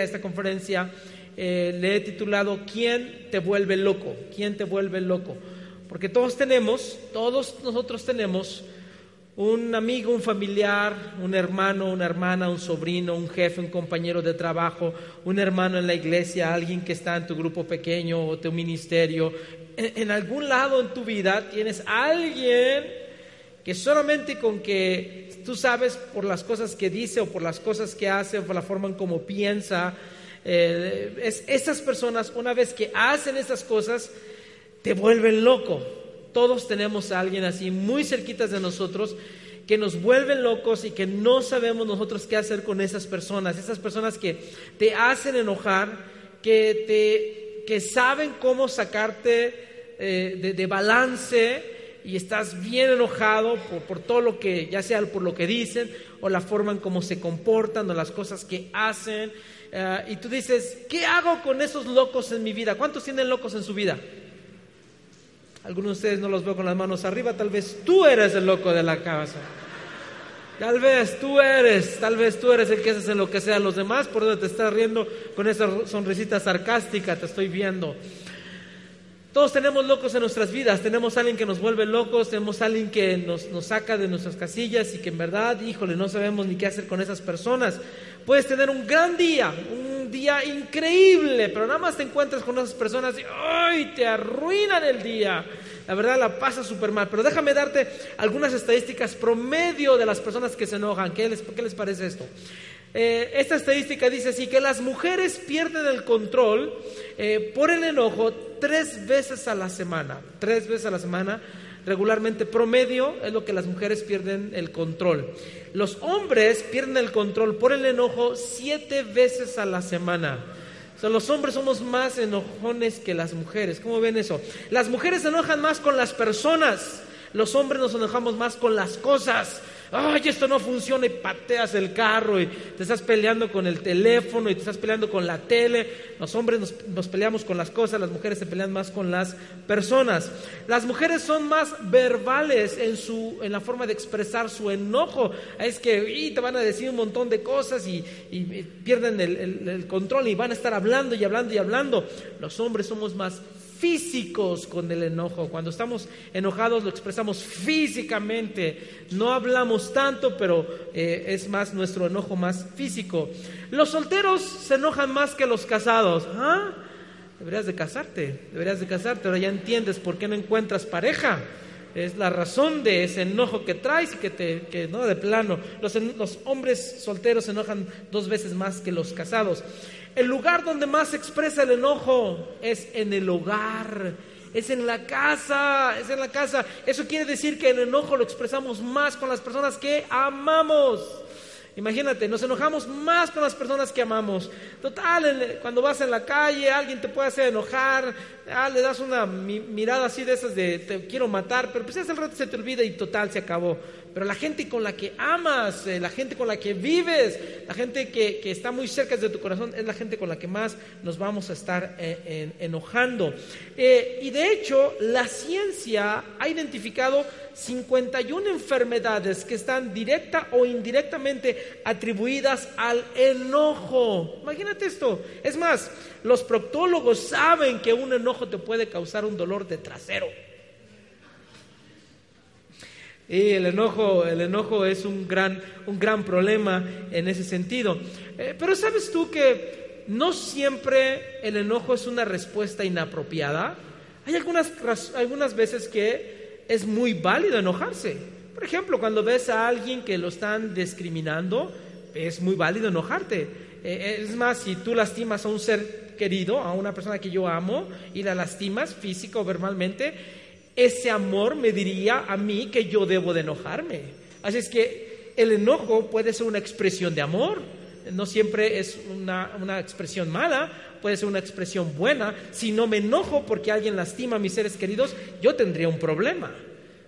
esta conferencia eh, le he titulado ¿Quién te vuelve loco? ¿Quién te vuelve loco? Porque todos tenemos, todos nosotros tenemos un amigo, un familiar, un hermano, una hermana, un sobrino, un jefe, un compañero de trabajo, un hermano en la iglesia, alguien que está en tu grupo pequeño o tu ministerio. En, en algún lado en tu vida tienes a alguien que solamente con que tú sabes por las cosas que dice o por las cosas que hace o por la forma en cómo piensa, eh, es, esas personas una vez que hacen esas cosas te vuelven loco. Todos tenemos a alguien así muy cerquitas de nosotros que nos vuelven locos y que no sabemos nosotros qué hacer con esas personas, esas personas que te hacen enojar, que, te, que saben cómo sacarte eh, de balance y estás bien enojado por, todo lo que, ya sea por lo que dicen o la forma en cómo se comportan o las cosas que hacen. Eh, y tú dices, ¿qué hago con esos locos en mi vida? ¿Cuántos tienen locos en su vida? Algunos de ustedes no los veo con las manos arriba, tal vez tú eres el loco de la casa. Tal vez tú eres, tal vez tú eres el que haces que a los demás, por donde te estás riendo con esa sonrisita sarcástica, te estoy viendo. Todos tenemos locos en nuestras vidas, tenemos alguien que nos vuelve locos, tenemos alguien que nos, saca de nuestras casillas y que en verdad, híjole, no sabemos ni qué hacer con esas personas. Puedes tener un gran día, un día increíble, pero nada más te encuentras con esas personas y te arruinan el día. La verdad la pasa súper mal. Pero déjame darte algunas estadísticas promedio de las personas que se enojan. ¿Qué les, qué les parece esto? Eh, esta estadística dice así que las mujeres pierden el control eh, por el enojo tres veces a la semana, tres veces a la semana, regularmente promedio es lo que las mujeres pierden el control. Los hombres pierden el control por el enojo siete veces a la semana. O sea, los hombres somos más enojones que las mujeres. ¿Cómo ven eso? Las mujeres se enojan más con las personas. Los hombres nos enojamos más con las cosas ay, esto no funciona y pateas el carro y te estás peleando con el teléfono y te estás peleando con la tele. Los hombres nos, peleamos con las cosas, las mujeres se pelean más con las personas. Las mujeres son más verbales en, su, en la forma de expresar su enojo. Es que te van a decir un montón de cosas y, pierden el control y van a estar hablando y hablando y hablando. Los hombres somos más físicos con el enojo. Cuando estamos enojados lo expresamos físicamente. No hablamos tanto, pero eh, es más nuestro enojo más físico. Los solteros se enojan más que los casados. ¿Ah? Deberías de casarte, deberías de casarte. Ahora ya entiendes por qué no encuentras pareja. Es la razón de ese enojo que traes y que te, que no, de plano. Los, los hombres solteros se enojan dos veces más que los casados. El lugar donde más se expresa el enojo es en el hogar, es en la casa, es en la casa. Eso quiere decir que el enojo lo expresamos más con las personas que amamos. Imagínate, nos enojamos más con las personas que amamos. Total, cuando vas en la calle, alguien te puede hacer enojar, ah, le das una mirada así de esas de te quiero matar, pero pues ese rato se te olvida y total se acabó pero la gente con la que amas, eh, la gente con la que vives, la gente que, está muy cerca de tu corazón, es la gente con la que más nos vamos a estar eh, enojando. Eh, y de hecho, la ciencia ha identificado 51 enfermedades que están directa o indirectamente atribuidas al enojo. Imagínate esto. Es más, los proctólogos saben que un enojo te puede causar un dolor de trasero. Y el enojo, el enojo es un gran, un gran problema en ese sentido. Eh, pero sabes tú que no siempre el enojo es una respuesta inapropiada. Hay algunas, algunas veces que es muy válido enojarse. Por ejemplo, cuando ves a alguien que lo están discriminando, es muy válido enojarte. Eh, es más, si tú lastimas a un ser querido, a una persona que yo amo, y la lastimas físico o verbalmente, ese amor me diría a mí que yo debo de enojarme. Así es que el enojo puede ser una expresión de amor, no siempre es una, una, expresión mala, puede ser una expresión buena. Si no me enojo porque alguien lastima a mis seres queridos, yo tendría un problema.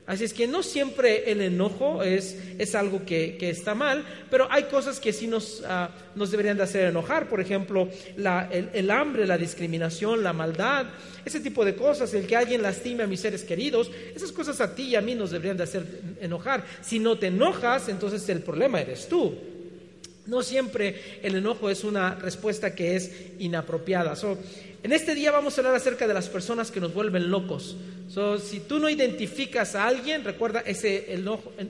Así es que no siempre el enojo es, es algo que, está mal, pero hay cosas que sí nos, ah, nos deberían de hacer enojar. Por ejemplo, el, hambre, la discriminación, la maldad, ese tipo de cosas, el que alguien lastime a mis seres queridos, esas cosas a ti y a mí nos deberían de hacer enojar. Si no te enojas, entonces el problema eres tú. No siempre el enojo es una respuesta que es inapropiada. En este día vamos a hablar acerca de las personas que nos vuelven locos. si tú no identificas a alguien, recuerda, ese el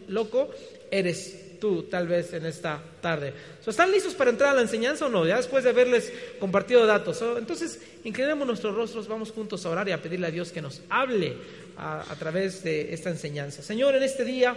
loco eres tú, tal vez en esta tarde. ¿Están listos para entrar a la enseñanza o no? Ya después de haberles compartido datos. entonces, inclinemos nuestros rostros, vamos juntos a orar y a pedirle a Dios que nos hable a través de esta enseñanza. Señor, en este día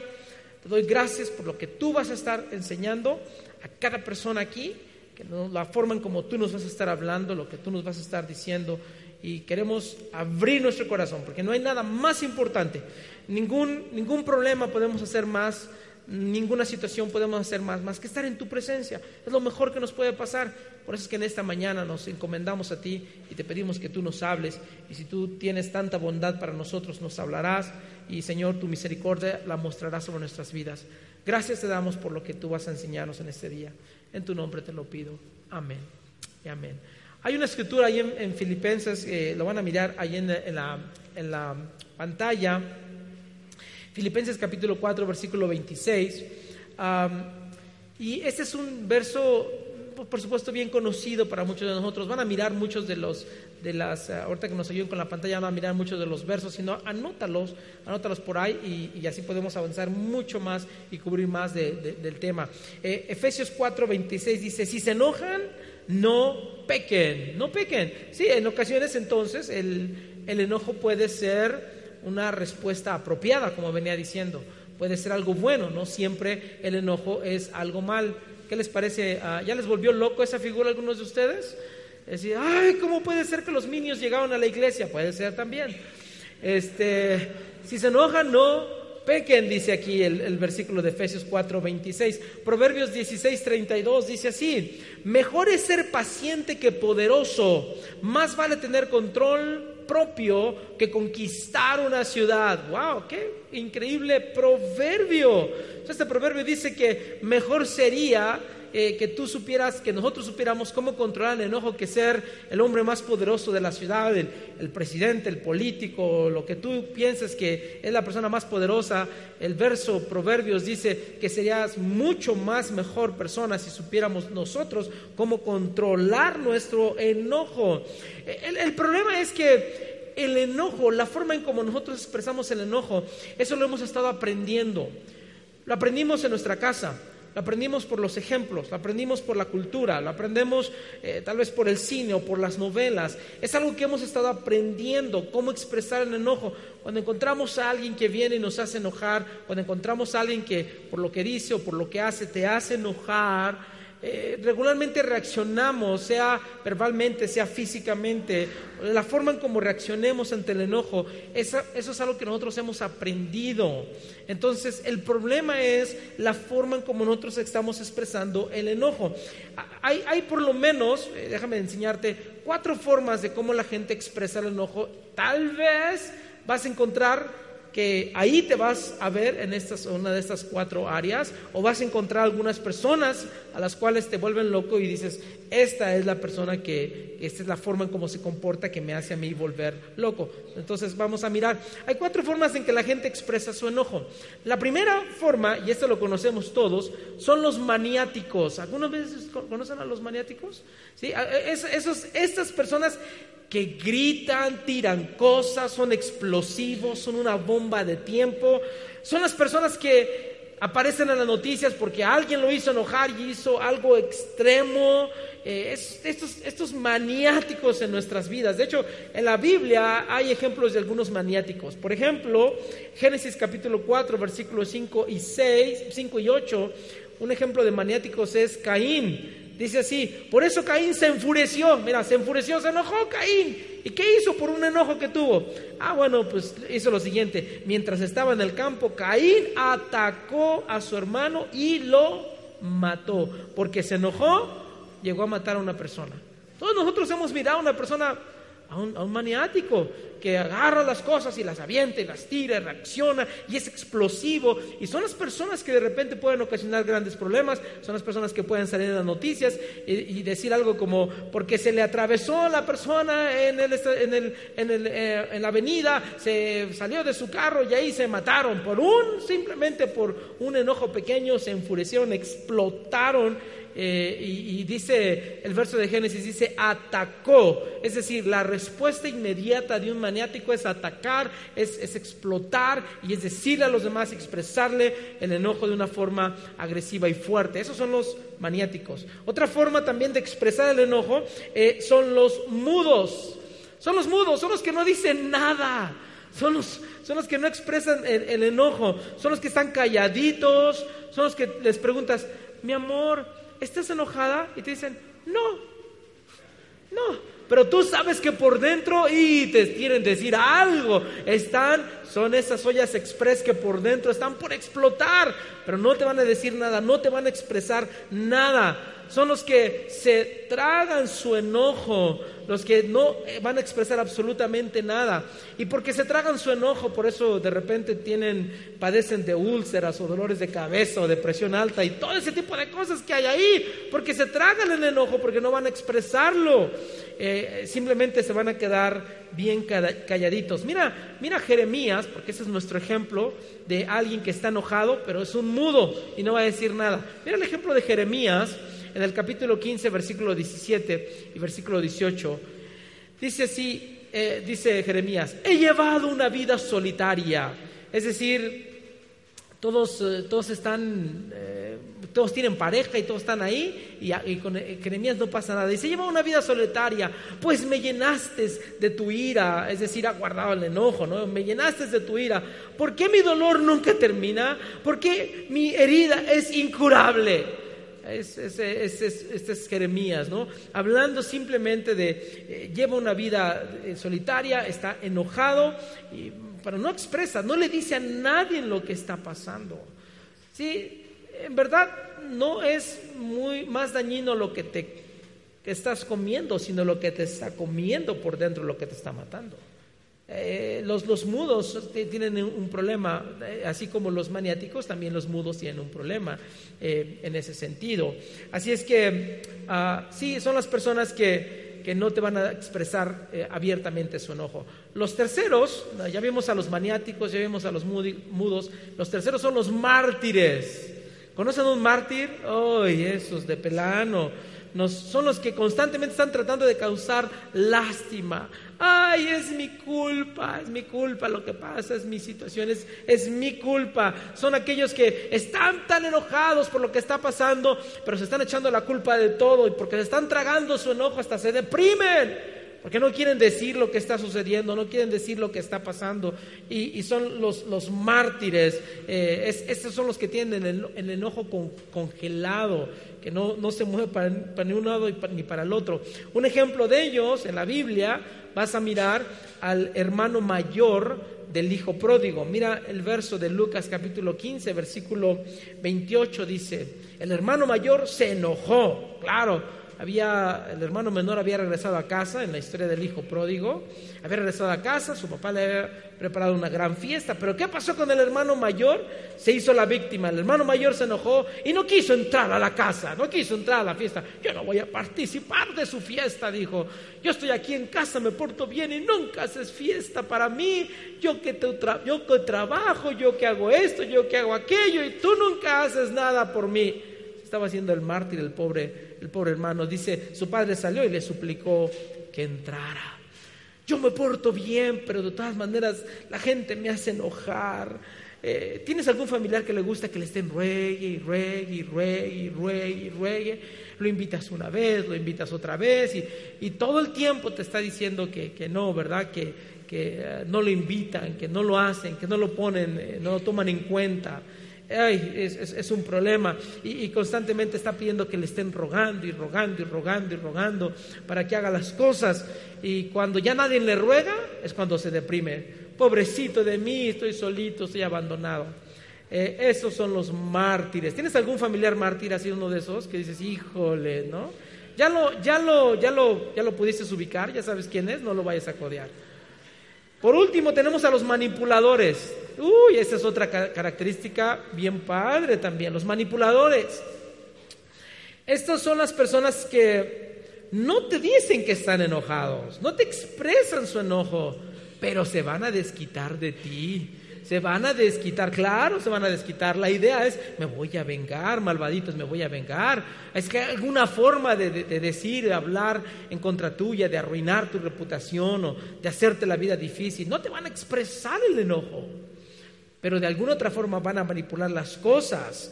te doy gracias por lo que tú vas a estar enseñando a cada persona aquí, que la forma en como tú nos vas a estar hablando, lo que tú nos vas a estar diciendo, y queremos abrir nuestro corazón, porque no hay nada más importante, ningún, ningún problema podemos hacer más, ninguna situación podemos hacer más, más que estar en tu presencia, es lo mejor que nos puede pasar, por eso es que en esta mañana nos encomendamos a ti y te pedimos que tú nos hables, y si tú tienes tanta bondad para nosotros, nos hablarás, y Señor, tu misericordia la mostrarás sobre nuestras vidas. Gracias te damos por lo que tú vas a enseñarnos en este día. En tu nombre te lo pido. Amén. Y amén. Hay una escritura ahí en, Filipenses, eh, lo van a mirar ahí en, la, en la pantalla. Filipenses capítulo 4, versículo 26. y este es un verso, por supuesto, bien conocido para muchos de nosotros. Van a mirar muchos de los de las, eh, ahorita que nos ayuden con la pantalla, van a mirar muchos de los versos, sino anótalos, anótalos por ahí y, así podemos avanzar mucho más y cubrir más del tema. Eh, Efesios 4, 26 dice, si se enojan, no pequen, no pequen. Sí, en ocasiones entonces el, el enojo puede ser una respuesta apropiada, como venía diciendo, puede ser algo bueno, no siempre el enojo es algo mal. ¿Qué les parece? Ah, ¿Ya les volvió loco esa figura a algunos de ustedes? Decir, ay, ¿cómo puede ser que los niños llegaron a la iglesia? Puede ser también. Este, si se enojan, no pequen, dice aquí el, versículo de Efesios 4, 26. Proverbios 16, 32 dice así, mejor es ser paciente que poderoso, más vale tener control propio que conquistar una ciudad. ¡Wow! ¡Qué increíble proverbio! Este proverbio dice que mejor sería eh, que tú supieras, que nosotros supiéramos cómo controlar el enojo que ser el hombre más poderoso de la ciudad, el, presidente, el político, lo que tú pienses que es la persona más poderosa. El verso Proverbios dice que serías mucho más mejor persona si supiéramos nosotros cómo controlar nuestro enojo. El, el problema es que el enojo, la forma en como nosotros expresamos el enojo, eso lo hemos estado aprendiendo. Lo aprendimos en nuestra casa. Lo aprendimos por los ejemplos, lo aprendimos por la cultura, lo aprendemos eh, tal vez por el cine o por las novelas. Es algo que hemos estado aprendiendo, cómo expresar el enojo. Cuando encontramos a alguien que viene y nos hace enojar, cuando encontramos a alguien que por lo que dice o por lo que hace te hace enojar, eh, regularmente reaccionamos, sea verbalmente, sea físicamente, la forma en cómo reaccionemos ante el enojo, eso, es algo que nosotros hemos aprendido. Entonces, el problema es la forma en cómo nosotros estamos expresando el enojo. Hay, hay por lo menos, eh, déjame enseñarte, cuatro formas de cómo la gente expresa el enojo. Tal vez vas a encontrar que ahí te vas a ver en estas, una de estas cuatro áreas o vas a encontrar algunas personas a las cuales te vuelven loco y dices, esta es la persona que, esta es la forma en cómo se comporta que me hace a mí volver loco. Entonces vamos a mirar. Hay cuatro formas en que la gente expresa su enojo. La primera forma, y esto lo conocemos todos, son los maniáticos. ¿Algunas veces conocen a los maniáticos? ¿Sí? esos, estas personas que gritan, tiran cosas, son explosivos, son una bomba de tiempo. Son las personas que aparecen en las noticias porque alguien lo hizo enojar y hizo algo extremo. Eh, estos, estos maniáticos en nuestras vidas. De hecho, en la Biblia hay ejemplos de algunos maniáticos. Por ejemplo, Génesis capítulo 4, versículos 5 y 6, 5 y 8. Un ejemplo de maniáticos es Caín. Dice así, por eso Caín se enfureció, mira, se enfureció, se enojó Caín. ¿Y qué hizo por un enojo que tuvo? Ah, bueno, pues hizo lo siguiente, mientras estaba en el campo, Caín atacó a su hermano y lo mató, porque se enojó, llegó a matar a una persona. Todos nosotros hemos mirado a una persona a un, maniático que agarra las cosas y las avienta y las tira, y reacciona y es explosivo. Y son las personas que de repente pueden ocasionar grandes problemas, son las personas que pueden salir en las noticias y, decir algo como, porque se le atravesó a la persona en, el, eh, en la avenida, se salió de su carro y ahí se mataron por un, simplemente por un enojo pequeño, se enfurecieron, explotaron eh, y, dice el verso de Génesis, dice atacó, es decir, la respuesta inmediata de un maniático es atacar, es, es explotar y es decirle a los demás, expresarle el enojo de una forma agresiva y fuerte. Esos son los maniáticos. Otra forma también de expresar el enojo eh, son los mudos. Son los mudos, son los que no dicen nada. Son los, son los que no expresan el, enojo, son los que están calladitos, son los que les preguntas, mi amor, ¿estás enojada? Y te dicen, no, no, pero tú sabes que por dentro y te quieren decir algo. Están, son esas ollas express que por dentro están por explotar, pero no te van a decir nada, no te van a expresar nada son los que se tragan su enojo, los que no van a expresar absolutamente nada. Y porque se tragan su enojo, por eso de repente tienen, padecen de úlceras o dolores de cabeza o depresión alta y todo ese tipo de cosas que hay ahí, porque se tragan el enojo, porque no van a expresarlo. Eh, simplemente se van a quedar bien calladitos. Mira, mira Jeremías, porque ese es nuestro ejemplo de alguien que está enojado, pero es un mudo y no va a decir nada. Mira el ejemplo de Jeremías en el capítulo 15, versículo 17 y versículo 18. Dice así, eh, dice Jeremías, he llevado una vida solitaria. Es decir, todos, eh, todos están, eh, todos tienen pareja y todos están ahí y, con Jeremías no pasa nada. Dice, lleva una vida solitaria, pues me llenaste de tu ira, es decir, ha guardado el enojo, ¿no? Me llenaste de tu ira. ¿Por qué mi dolor nunca termina? ¿Por qué mi herida es incurable? Es, este es Jeremías, ¿no? Hablando simplemente de, eh, lleva una vida eh, solitaria, está enojado, y, pero no expresa, no le dice a nadie lo que está pasando. Sí, en verdad no es muy más dañino lo que te que estás comiendo, sino lo que te está comiendo por dentro, lo que te está matando. Eh, los, los, mudos tienen un problema, eh, así como los maniáticos, también los mudos tienen un problema eh, en ese sentido. Así es que ah, sí, son las personas que, que, no te van a expresar abiertamente su enojo. Los terceros, ya vimos a los maniáticos, ya vimos a los mudos, los terceros son los mártires. ¿Conocen un mártir? ¡Ay, esos de pelano! Son los que constantemente están tratando de causar lástima. Ay, es mi culpa, es mi culpa lo que pasa, es mi situación, es, mi culpa. Son aquellos que están tan enojados por lo que está pasando, pero se están echando la culpa de todo y porque se están tragando su enojo hasta se deprimen porque no quieren decir lo que está sucediendo, no quieren decir lo que está pasando, y, son los, los mártires, eh, estos son los que tienen el, enojo congelado, que no, no se mueve para, ni un lado ni para el otro. Un ejemplo de ellos en la Biblia, vas a mirar al hermano mayor del hijo pródigo. Mira el verso de Lucas capítulo 15, versículo 28 dice, el hermano mayor se enojó, claro, había, el hermano menor había regresado a casa en la historia del hijo pródigo, había regresado a casa, su papá le había preparado una gran fiesta, pero ¿qué pasó con el hermano mayor? Se hizo la víctima, el hermano mayor se enojó y no quiso entrar a la casa, no quiso entrar a la fiesta, yo no voy a participar de su fiesta, dijo, yo estoy aquí en casa, me porto bien y nunca haces fiesta para mí, yo que, te yo que trabajo, yo que hago esto, yo que hago aquello y tú nunca haces nada por mí. Estaba siendo el mártir el pobre el pobre hermano, dice, su padre salió y le suplicó que entrara. Yo me porto bien, pero de todas maneras la gente me hace enojar. Eh, ¿Tienes algún familiar que le gusta que le estén ruegue y ruegue y ruegue y ruegue y ruegue? Lo invitas una vez, lo invitas otra vez y, todo el tiempo te está diciendo que, no, ¿verdad? Que, que eh, no lo invitan, que no lo hacen, que no lo ponen, eh, no lo toman en cuenta es, un problema. Y, constantemente está pidiendo que le estén rogando y rogando y rogando y rogando para que haga las cosas. Y cuando ya nadie le ruega, es cuando se deprime. Pobrecito de mí, estoy solito, estoy abandonado. Eh, esos son los mártires. ¿Tienes algún familiar mártir así uno de esos que dices, híjole, ¿no? Ya lo, ya lo, ya lo, ya lo pudiste ubicar, ya sabes quién es, no lo vayas a codear. Por último, tenemos a los manipuladores. Uy, esa es otra característica bien padre también, los manipuladores. Estas son las personas que no te dicen que están enojados, no te expresan su enojo, pero se van a desquitar de ti se van a desquitar, claro, se van a desquitar. La idea es, me voy a vengar, malvaditos, me voy a vengar. Es que alguna forma de, de decir, de hablar en contra tuya, de arruinar tu reputación o de hacerte la vida difícil. No te van a expresar el enojo, pero de alguna otra forma van a manipular las cosas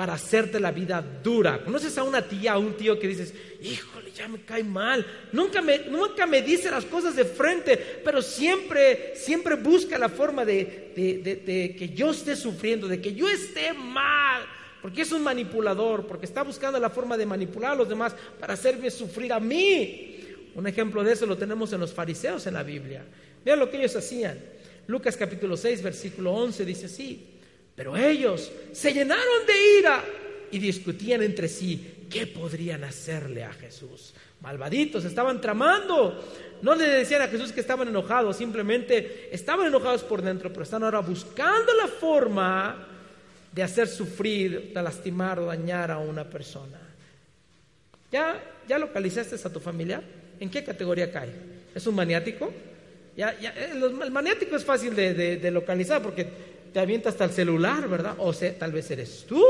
para hacerte la vida dura. ¿Conoces a una tía, a un tío que dices, híjole, ya me cae mal? Nunca me, nunca me dice las cosas de frente, pero siempre, siempre busca la forma de, que yo esté sufriendo, de que yo esté mal. Porque es un manipulador, porque está buscando la forma de manipular a los demás para hacerme sufrir a mí. Un ejemplo de eso lo tenemos en los fariseos en la Biblia. Vean lo que ellos hacían. Lucas capítulo 6, versículo 11 dice así. Pero ellos se llenaron de ira y discutían entre sí qué podrían hacerle a Jesús. Malvaditos, estaban tramando. No le decían a Jesús que estaban enojados, simplemente estaban enojados por dentro, pero están ahora buscando la forma de hacer sufrir, de lastimar o dañar a una persona. ¿Ya, ya localizaste a tu familia? ¿En qué categoría cae? ¿Es un maniático? Ya, ya, eh, el maniático es fácil de localizar porque te avienta hasta el celular, ¿verdad? O sea, tal vez eres tú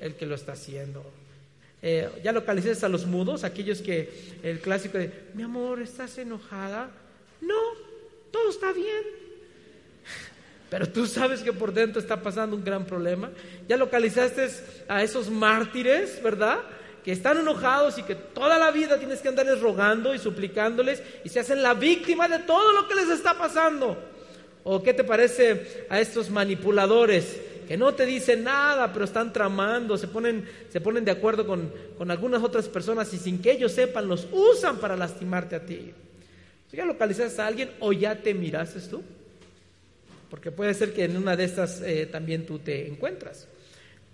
el que lo está haciendo. Eh, ya localices a los mudos, aquellos que el clásico de, mi amor, ¿estás enojada? No, todo está bien. Pero tú sabes que por dentro está pasando un gran problema. Ya localizaste a esos mártires, ¿verdad? Que están enojados y que toda la vida tienes que andarles rogando y suplicándoles y se hacen la víctima de todo lo que les está pasando. ¿O qué te parece a estos manipuladores que no te dicen nada, pero están tramando, se ponen, se ponen de acuerdo con, con algunas otras personas y sin que ellos sepan los usan para lastimarte a ti? ¿Ya localizaste a alguien o ya te miraste tú? Porque puede ser que en una de estas eh, también tú te encuentras.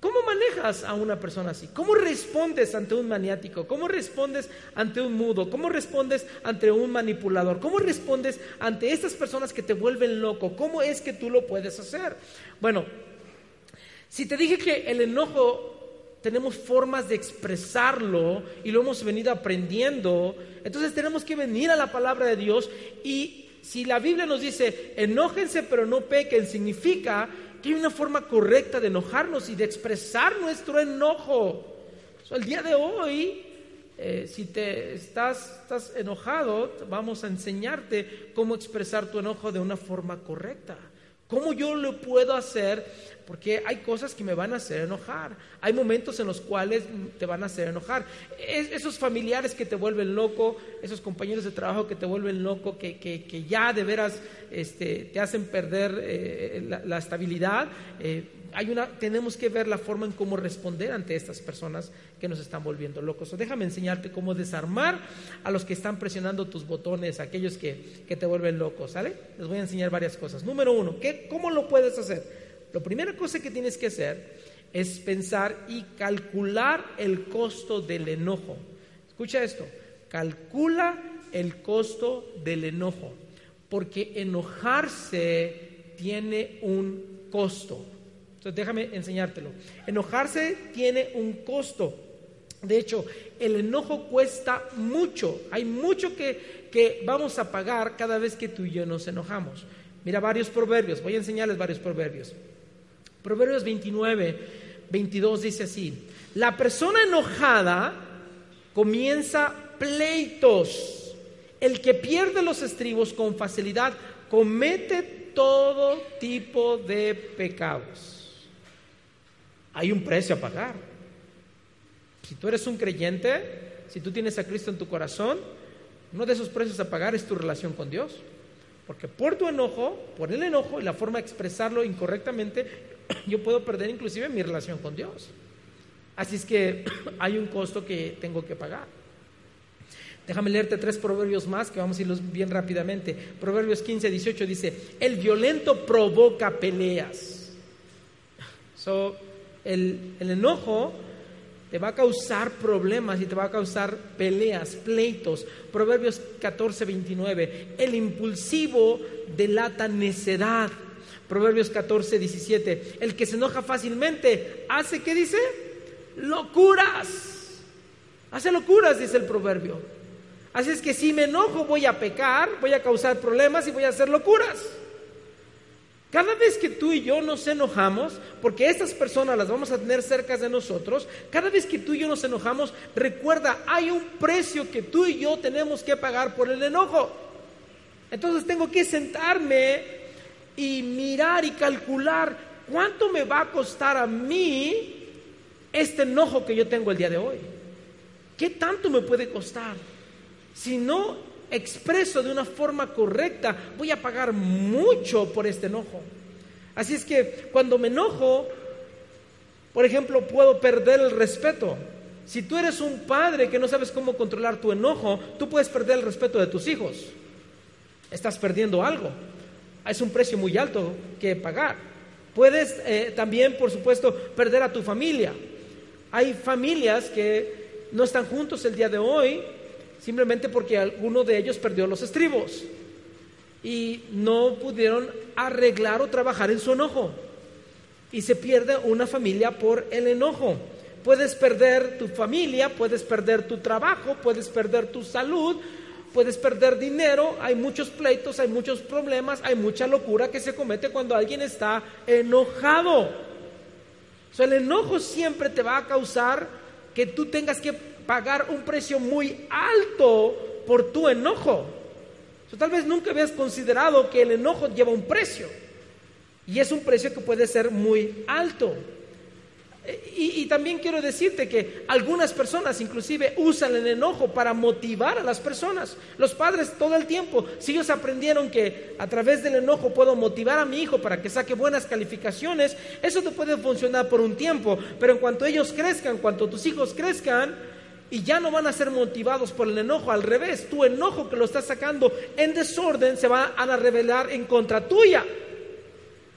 ¿Cómo manejas a una persona así? ¿Cómo respondes ante un maniático? ¿Cómo respondes ante un mudo? ¿Cómo respondes ante un manipulador? ¿Cómo respondes ante estas personas que te vuelven loco? ¿Cómo es que tú lo puedes hacer? Bueno, si te dije que el enojo tenemos formas de expresarlo y lo hemos venido aprendiendo, entonces tenemos que venir a la palabra de Dios y si la Biblia nos dice enójense pero no pequen, significa que hay una forma correcta de enojarnos y de expresar nuestro enojo. el día de hoy, eh, si te estás, estás enojado, vamos a enseñarte cómo expresar tu enojo de una forma correcta. ¿Cómo yo lo puedo hacer porque hay cosas que me van a hacer enojar. Hay momentos en los cuales te van a hacer enojar. esos familiares que te vuelven loco, esos compañeros de trabajo que te vuelven loco, que, ya de veras este, te hacen perder eh, la, estabilidad. Eh, tenemos que ver la forma en cómo responder ante estas personas que nos están volviendo locos. déjame enseñarte cómo desarmar a los que están presionando tus botones, aquellos que, te vuelven locos, ¿sale? Les voy a enseñar varias cosas. Número uno, ¿qué, ¿cómo lo puedes hacer? La primera cosa que tienes que hacer es pensar y calcular el costo del enojo. Escucha esto, calcula el costo del enojo, porque enojarse tiene un costo. Entonces déjame enseñártelo. Enojarse tiene un costo. De hecho, el enojo cuesta mucho. Hay mucho que, que vamos a pagar cada vez que tú y yo nos enojamos. Mira varios proverbios. Voy a enseñarles varios proverbios. Proverbios 29, 22 dice así, la persona enojada comienza pleitos. El que pierde los estribos con facilidad comete todo tipo de pecados. Hay un precio a pagar. Si tú eres un creyente, si tú tienes a Cristo en tu corazón, uno de esos precios a pagar es tu relación con Dios. Porque por tu enojo, por el enojo y la forma de expresarlo incorrectamente, yo puedo perder inclusive mi relación con Dios. Así es que hay un costo que tengo que pagar. Déjame leerte tres proverbios más que vamos a irlos bien rápidamente. Proverbios 15, 18 dice, el violento provoca peleas. So, el, enojo te va a causar problemas y te va a causar peleas, pleitos. Proverbios 14, 29, el impulsivo delata necedad. Proverbios 14, 17. El que se enoja fácilmente hace, ¿qué dice? Locuras. Hace locuras, dice el proverbio. Así es que si me enojo voy a pecar, voy a causar problemas y voy a hacer locuras. Cada vez que tú y yo nos enojamos, porque estas personas las vamos a tener cerca de nosotros, cada vez que tú y yo nos enojamos, recuerda, hay un precio que tú y yo tenemos que pagar por el enojo. Entonces tengo que sentarme y mirar y calcular cuánto me va a costar a mí este enojo que yo tengo el día de hoy. ¿Qué tanto me puede costar? Si no expreso de una forma correcta, voy a pagar mucho por este enojo. Así es que cuando me enojo, por ejemplo, puedo perder el respeto. Si tú eres un padre que no sabes cómo controlar tu enojo, tú puedes perder el respeto de tus hijos. Estás perdiendo algo. Es un precio muy alto que pagar. Puedes eh, también, por supuesto, perder a tu familia. Hay familias que no están juntos el día de hoy simplemente porque alguno de ellos perdió los estribos y no pudieron arreglar o trabajar en su enojo. Y se pierde una familia por el enojo. Puedes perder tu familia, puedes perder tu trabajo, puedes perder tu salud, puedes perder dinero, hay muchos pleitos, hay muchos problemas, hay mucha locura que se comete cuando alguien está enojado. O sea, el enojo siempre te va a causar que tú tengas que pagar un precio muy alto por tu enojo. tal vez nunca habías considerado que el enojo lleva un precio. Y es un precio que puede ser muy alto. Y, y, también quiero decirte que algunas personas inclusive usan el enojo para motivar a las personas. Los padres todo el tiempo, si ellos aprendieron que a través del enojo puedo motivar a mi hijo para que saque buenas calificaciones, eso te puede funcionar por un tiempo, pero en cuanto ellos crezcan, cuanto tus hijos crezcan, y ya no van a ser motivados por el enojo, al revés, tu enojo que lo estás sacando en desorden se va a revelar en contra tuya.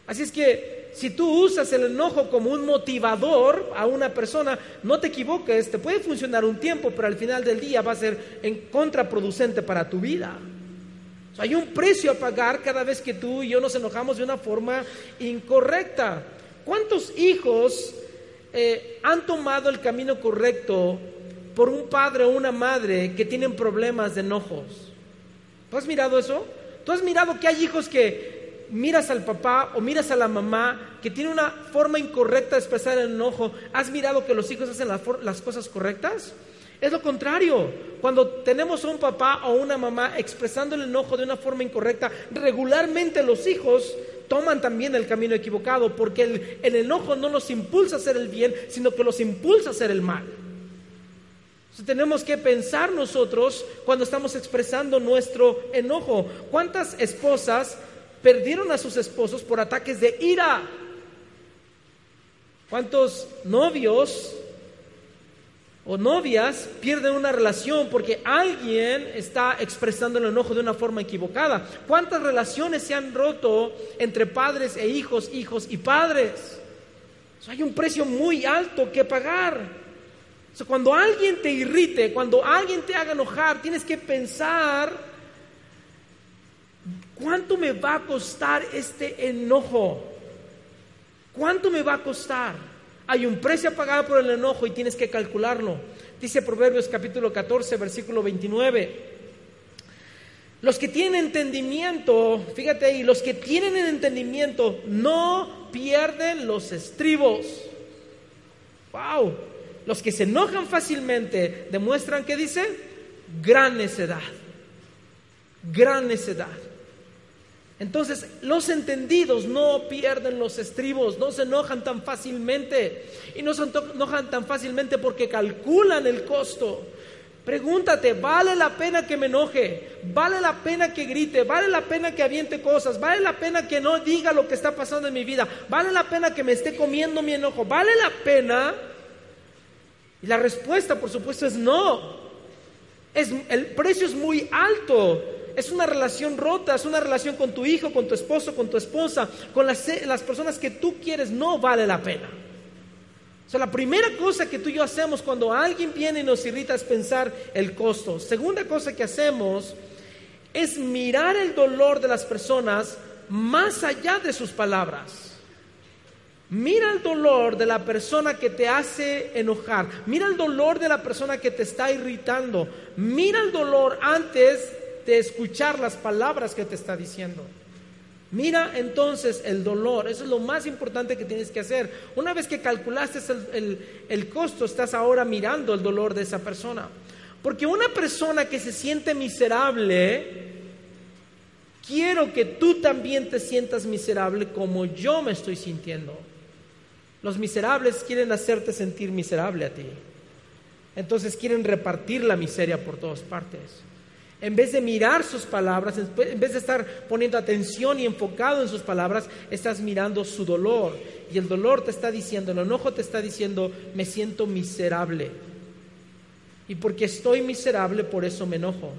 Así es que si tú usas el enojo como un motivador a una persona, no te equivoques, te puede funcionar un tiempo, pero al final del día va a ser en contraproducente para tu vida. hay un precio a pagar cada vez que tú y yo nos enojamos de una forma incorrecta. ¿Cuántos hijos eh, han tomado el camino correcto por un padre o una madre que tienen problemas de enojos. ¿Tú has mirado eso? ¿Tú has mirado que hay hijos que miras al papá o miras a la mamá que tiene una forma incorrecta de expresar el enojo? ¿Has mirado que los hijos hacen las, cosas correctas? Es lo contrario. Cuando tenemos a un papá o una mamá expresando el enojo de una forma incorrecta, regularmente los hijos toman también el camino equivocado, porque el, el enojo no los impulsa a hacer el bien, sino que los impulsa a hacer el mal tenemos que pensar nosotros cuando estamos expresando nuestro enojo. ¿Cuántas esposas perdieron a sus esposos por ataques de ira? ¿Cuántos novios o novias pierden una relación porque alguien está expresando el enojo de una forma equivocada? ¿Cuántas relaciones se han roto entre padres e hijos, hijos y padres? hay un precio muy alto que pagar cuando alguien te irrite, cuando alguien te haga enojar, tienes que pensar, ¿cuánto me va a costar este enojo? ¿Cuánto me va a costar? Hay un precio a pagar por el enojo y tienes que calcularlo. Dice Proverbios capítulo 14, versículo 29. Los que tienen entendimiento, fíjate ahí, los que tienen el entendimiento no pierden los estribos. Wow. Los que se enojan fácilmente demuestran que dice gran necedad. Gran necedad. Entonces, los entendidos no pierden los estribos, no se enojan tan fácilmente. Y no se enojan tan fácilmente porque calculan el costo. Pregúntate, ¿vale la pena que me enoje? ¿Vale la pena que grite? ¿Vale la pena que aviente cosas? ¿Vale la pena que no diga lo que está pasando en mi vida? ¿Vale la pena que me esté comiendo mi enojo? ¿Vale la pena? Y la respuesta, por supuesto, es no. Es, el precio es muy alto. Es una relación rota, es una relación con tu hijo, con tu esposo, con tu esposa, con las, las personas que tú quieres. No vale la pena. O sea, la primera cosa que tú y yo hacemos cuando alguien viene y nos irrita es pensar el costo. Segunda cosa que hacemos es mirar el dolor de las personas más allá de sus palabras. Mira el dolor de la persona que te hace enojar. Mira el dolor de la persona que te está irritando. Mira el dolor antes de escuchar las palabras que te está diciendo. Mira entonces el dolor, eso es lo más importante que tienes que hacer. Una vez que calculaste el, costo, estás ahora mirando el dolor de esa persona. Porque una persona que se siente miserable, quiero que tú también te sientas miserable como yo me estoy sintiendo. Los miserables quieren hacerte sentir miserable a ti. Entonces quieren repartir la miseria por todas partes en vez de mirar sus palabras, en vez de estar poniendo atención y enfocado en sus palabras, estás mirando su dolor. Y el dolor te está diciendo, el enojo te está diciendo, me siento miserable. Y porque estoy miserable, por eso me enojo.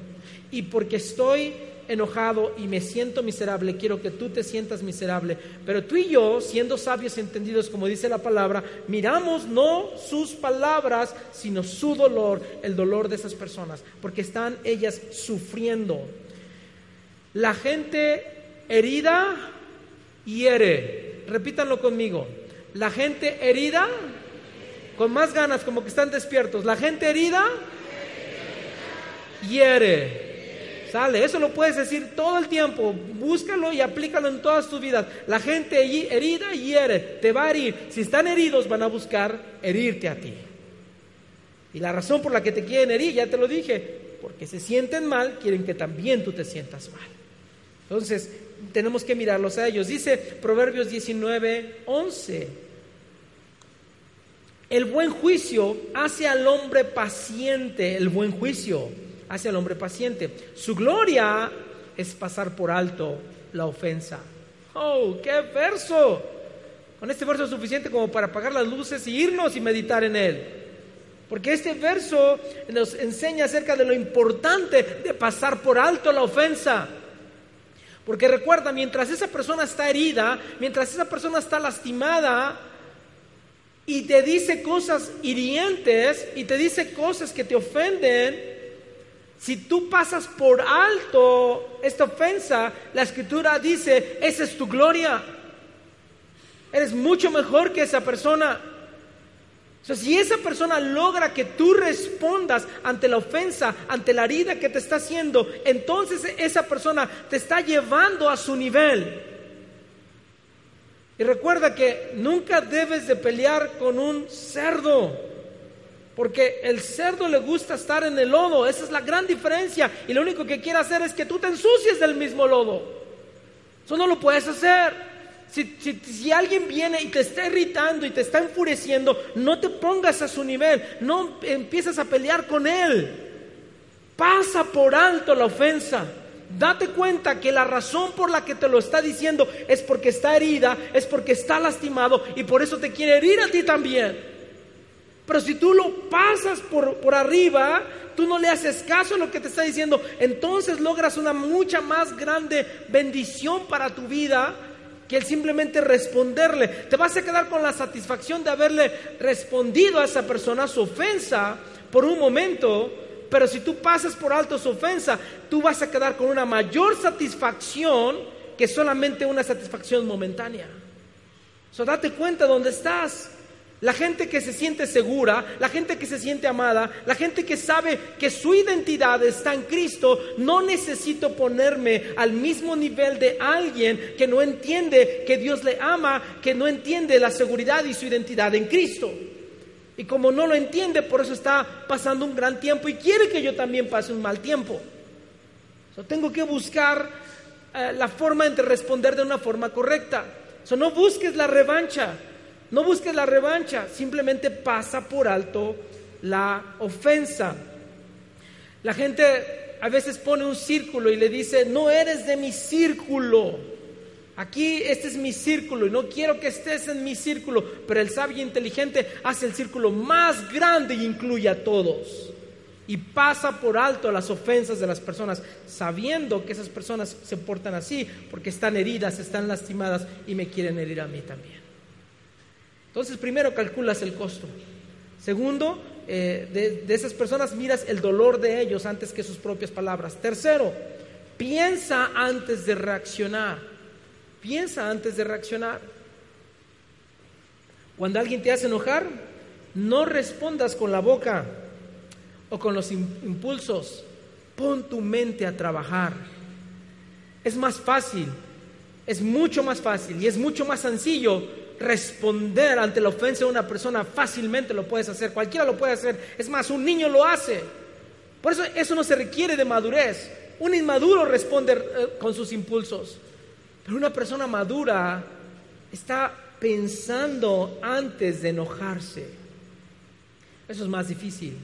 Y porque estoy enojado y me siento miserable, quiero que tú te sientas miserable. Pero tú y yo, siendo sabios y entendidos, como dice la palabra, miramos no sus palabras, sino su dolor, el dolor de esas personas, porque están ellas sufriendo. La gente herida hiere. Repítanlo conmigo. La gente herida, con más ganas, como que están despiertos. La gente herida hiere. Sale, eso lo puedes decir todo el tiempo. Búscalo y aplícalo en todas tus vidas. La gente herida hiere, te va a herir. Si están heridos, van a buscar herirte a ti. Y la razón por la que te quieren herir, ya te lo dije, porque se sienten mal, quieren que también tú te sientas mal. Entonces, tenemos que mirarlos a ellos. Dice Proverbios 19, 11. El buen juicio hace al hombre paciente, el buen juicio hacia el hombre paciente. Su gloria es pasar por alto la ofensa. ¡Oh, qué verso! Con este verso es suficiente como para apagar las luces y irnos y meditar en él. Porque este verso nos enseña acerca de lo importante de pasar por alto la ofensa. Porque recuerda, mientras esa persona está herida, mientras esa persona está lastimada y te dice cosas hirientes y te dice cosas que te ofenden, si tú pasas por alto esta ofensa, la escritura dice, esa es tu gloria. Eres mucho mejor que esa persona. O sea, si esa persona logra que tú respondas ante la ofensa, ante la herida que te está haciendo, entonces esa persona te está llevando a su nivel. Y recuerda que nunca debes de pelear con un cerdo. Porque el cerdo le gusta estar en el lodo, esa es la gran diferencia. Y lo único que quiere hacer es que tú te ensucies del mismo lodo. Eso no lo puedes hacer. Si, si, alguien viene y te está irritando y te está enfureciendo, no te pongas a su nivel, no empiezas a pelear con él. Pasa por alto la ofensa. Date cuenta que la razón por la que te lo está diciendo es porque está herida, es porque está lastimado y por eso te quiere herir a ti también. Pero si tú lo pasas por, por, arriba, tú no le haces caso a lo que te está diciendo, entonces logras una mucha más grande bendición para tu vida que el simplemente responderle. Te vas a quedar con la satisfacción de haberle respondido a esa persona su ofensa por un momento, pero si tú pasas por alto su ofensa, tú vas a quedar con una mayor satisfacción que solamente una satisfacción momentánea. So, date cuenta dónde estás. La gente que se siente segura, la gente que se siente amada, la gente que sabe que su identidad está en Cristo, no necesito ponerme al mismo nivel de alguien que no entiende que Dios le ama, que no entiende la seguridad y su identidad en Cristo. Y como no lo entiende, por eso está pasando un gran tiempo y quiere que yo también pase un mal tiempo. tengo que buscar eh, la forma de responder de una forma correcta. no busques la revancha. No busques la revancha, simplemente pasa por alto la ofensa. La gente a veces pone un círculo y le dice, no eres de mi círculo. Aquí este es mi círculo y no quiero que estés en mi círculo, pero el sabio inteligente hace el círculo más grande y incluye a todos. Y pasa por alto las ofensas de las personas, sabiendo que esas personas se portan así porque están heridas, están lastimadas y me quieren herir a mí también. Entonces, primero calculas el costo. Segundo, eh, de, esas personas miras el dolor de ellos antes que sus propias palabras. Tercero, piensa antes de reaccionar. Piensa antes de reaccionar. Cuando alguien te hace enojar, no respondas con la boca o con los impulsos. Pon tu mente a trabajar. Es más fácil Es mucho más fácil y es mucho más sencillo responder ante la ofensa de una persona. Fácilmente lo puedes hacer, cualquiera lo puede hacer. Es más, un niño lo hace. Por eso eso no se requiere de madurez. Un inmaduro responde eh, con sus impulsos. Pero una persona madura está pensando antes de enojarse. Eso es más difícil.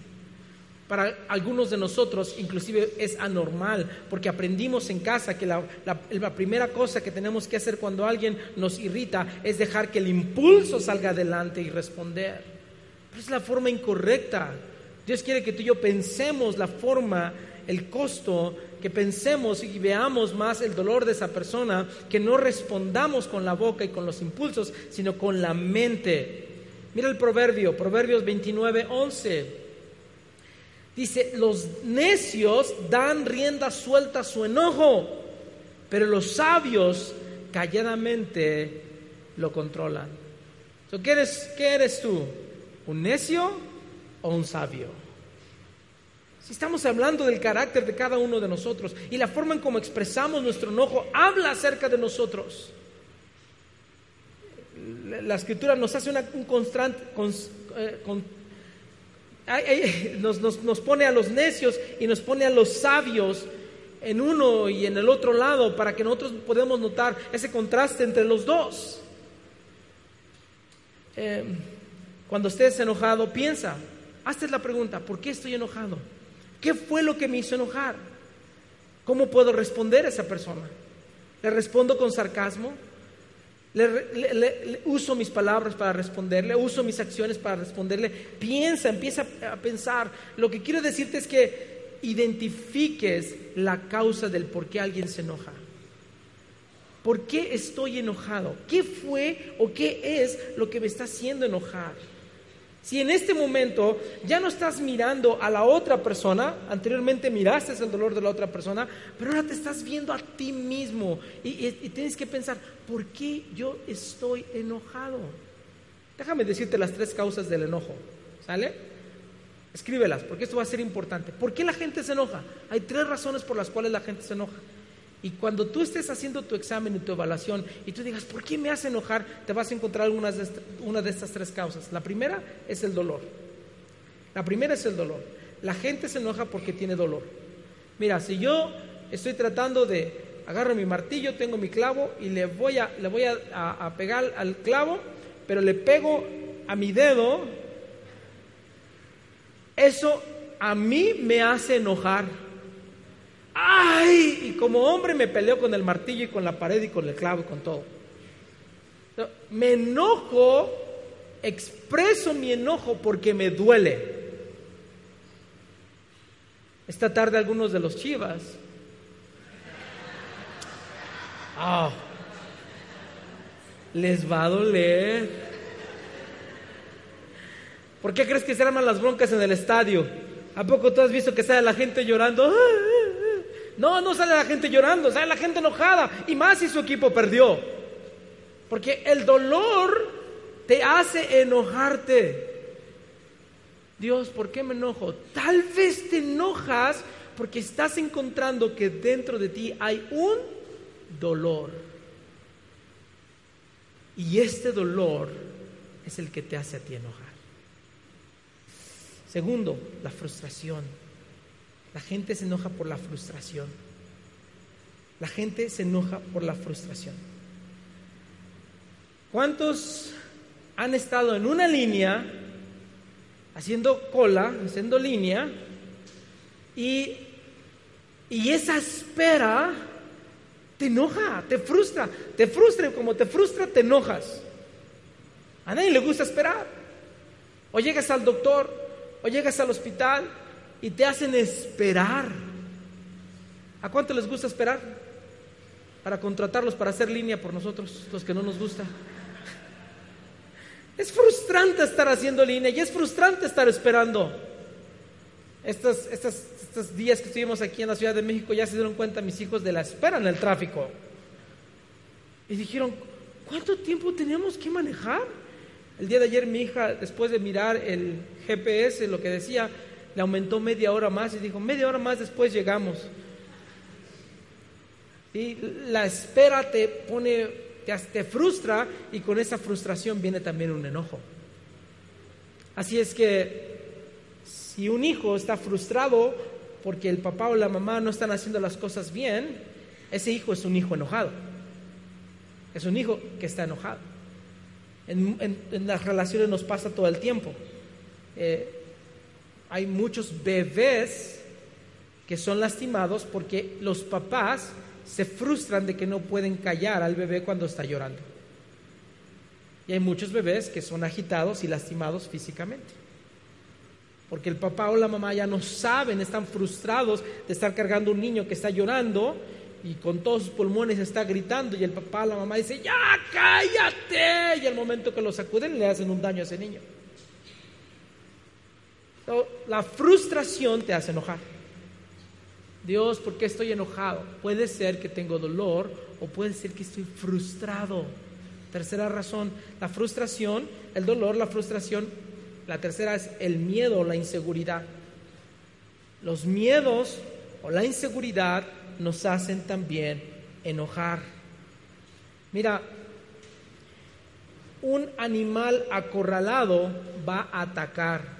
Para algunos de nosotros inclusive es anormal, porque aprendimos en casa que la, primera cosa que tenemos que hacer cuando alguien nos irrita es dejar que el impulso salga adelante y responder. Pero es la forma incorrecta. Dios quiere que tú y yo pensemos la forma, el costo, que pensemos y veamos más el dolor de esa persona, que no respondamos con la boca y con los impulsos, sino con la mente. Mira el proverbio, Proverbios 29, 11. Dice, los necios dan rienda suelta a su enojo, pero los sabios calladamente lo controlan. ¿qué, eres, ¿Qué eres tú? ¿Un necio o un sabio? Si estamos hablando del carácter de cada uno de nosotros y la forma en cómo expresamos nuestro enojo, habla acerca de nosotros. La escritura nos hace una, un constante, eh, nos, pone a los necios y nos pone a los sabios en uno y en el otro lado para que nosotros podamos notar ese contraste entre los dos. Eh, cuando estés enojado, piensa, hazte la pregunta, ¿por qué estoy enojado? ¿Qué fue lo que me hizo enojar? ¿Cómo puedo responder a esa persona? ¿Le respondo con sarcasmo? Le, uso mis palabras para responderle, uso mis acciones para responderle. Piensa, empieza a pensar. Lo que quiero decirte es que identifiques la causa del por qué alguien se enoja. ¿Por qué estoy enojado? ¿Qué fue o qué es lo que me está haciendo enojar? Si en este momento ya no estás mirando a la otra persona, anteriormente miraste el dolor de la otra persona, pero ahora te estás viendo a ti mismo y, tienes que pensar, ¿por qué yo estoy enojado? Déjame decirte las tres causas del enojo, ¿sale? Escríbelas, porque esto va a ser importante. ¿Por qué la gente se enoja? Hay tres razones por las cuales la gente se enoja. Y cuando tú estés haciendo tu examen y tu evaluación y tú digas, ¿por qué me hace enojar? Te vas a encontrar algunas de una de estas tres causas. La primera es el dolor. La primera es el dolor. La gente se enoja porque tiene dolor. Mira, si yo estoy tratando de agarro mi martillo, tengo mi clavo y le voy a, le voy a pegar al clavo, pero le pego a mi dedo, eso a mí me hace enojar. ¡Ay! Y como hombre me peleo con el martillo y con la pared y con el clavo y con todo. Me enojo, expreso mi enojo porque me duele. Esta tarde algunos de los chivas. Ah, les va a doler. ¿Por qué crees que se arman las broncas en el estadio? ¿A poco tú has visto que sale la gente llorando? ¡Ah! No, no sale la gente llorando, sale la gente enojada. Y más si su equipo perdió. Porque el dolor te hace enojarte. Dios, ¿por qué me enojo? Tal vez te enojas porque estás encontrando que dentro de ti hay un dolor. Y este dolor es el que te hace a ti enojar. Segundo, la frustración. La gente se enoja por la frustración. La gente se enoja por la frustración. ¿Cuántos han estado en una línea, haciendo cola, haciendo línea, y, y esa espera te enoja, te frustra, te frustra, como te frustra, te enojas. A nadie le gusta esperar. O llegas al doctor, o llegas al hospital, y te hacen esperar. ¿A cuánto les gusta esperar? Para contratarlos para hacer línea por nosotros, los que no nos gusta. Es frustrante estar haciendo línea y es frustrante estar esperando. Estos, estos, estos días que estuvimos aquí en la Ciudad de México ya se dieron cuenta mis hijos de la espera en el tráfico. Y dijeron, ¿cuánto tiempo tenemos que manejar? El día de ayer mi hija, después de mirar el GPS, lo que decía, le aumentó media hora más y dijo, media hora más después llegamos. y La espera te pone, te, frustra y con esa frustración viene también un enojo. Así es que si un hijo está frustrado porque el papá o la mamá no están haciendo las cosas bien, ese hijo es un hijo enojado. Es un hijo que está enojado. En, las relaciones nos pasa todo el tiempo. Eh, hay muchos bebés que son lastimados porque los papás se frustran de que no pueden callar al bebé cuando está llorando. Y hay muchos bebés que son agitados y lastimados físicamente. Porque el papá o la mamá ya no saben, están frustrados de estar cargando un niño que está llorando y con todos sus pulmones está gritando y el papá o la mamá dice, ya cállate. Y al momento que lo sacuden le hacen un daño a ese niño. La frustración te hace enojar. Dios, ¿por qué estoy enojado? Puede ser que tengo dolor o puede ser que estoy frustrado. Tercera razón, la frustración, el dolor, la frustración. La tercera es el miedo la inseguridad. Los miedos o la inseguridad nos hacen también enojar. Mira, un animal acorralado va a atacar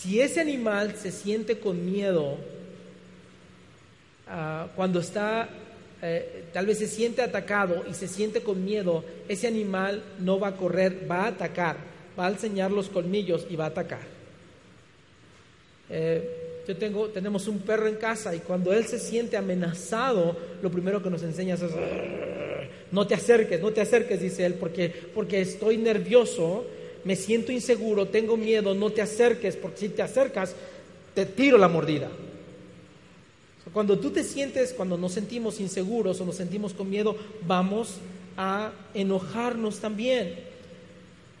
si ese animal se siente con miedo, ah, cuando está, eh, tal vez se siente atacado y se siente con miedo, ese animal no va a correr, va a atacar, va a enseñar los colmillos y va a atacar. Eh, yo tengo, tenemos un perro en casa y cuando él se siente amenazado, lo primero que nos enseña es, no te acerques, no te acerques, dice él, porque, porque estoy nervioso me siento inseguro, tengo miedo, no te acerques, porque si te acercas, te tiro la mordida. Cuando tú te sientes, cuando nos sentimos inseguros o nos sentimos con miedo, vamos a enojarnos también.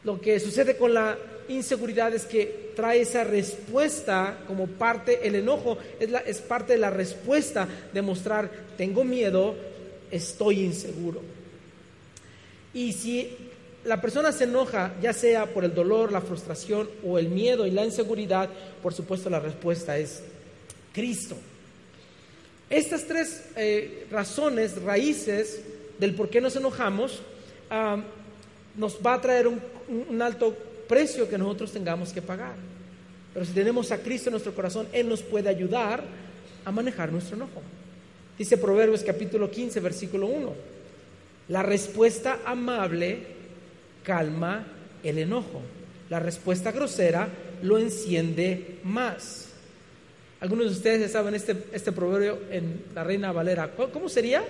Lo que sucede con la inseguridad es que trae esa respuesta como parte, el enojo es, es parte de la respuesta de mostrar, tengo miedo, estoy inseguro. Y si la persona se enoja, ya sea por el dolor, la frustración o el miedo y la inseguridad, por supuesto la respuesta es Cristo. Estas tres eh, razones, raíces del por qué nos enojamos, nos va a traer un, alto precio que nosotros tengamos que pagar. Pero si tenemos a Cristo en nuestro corazón, Él nos puede ayudar a manejar nuestro enojo. Dice Proverbios capítulo 15, versículo 1. La respuesta amable calma el enojo. La respuesta grosera lo enciende más. Algunos de ustedes saben este, este proverbio en la Reina Valera. ¿Cómo sería?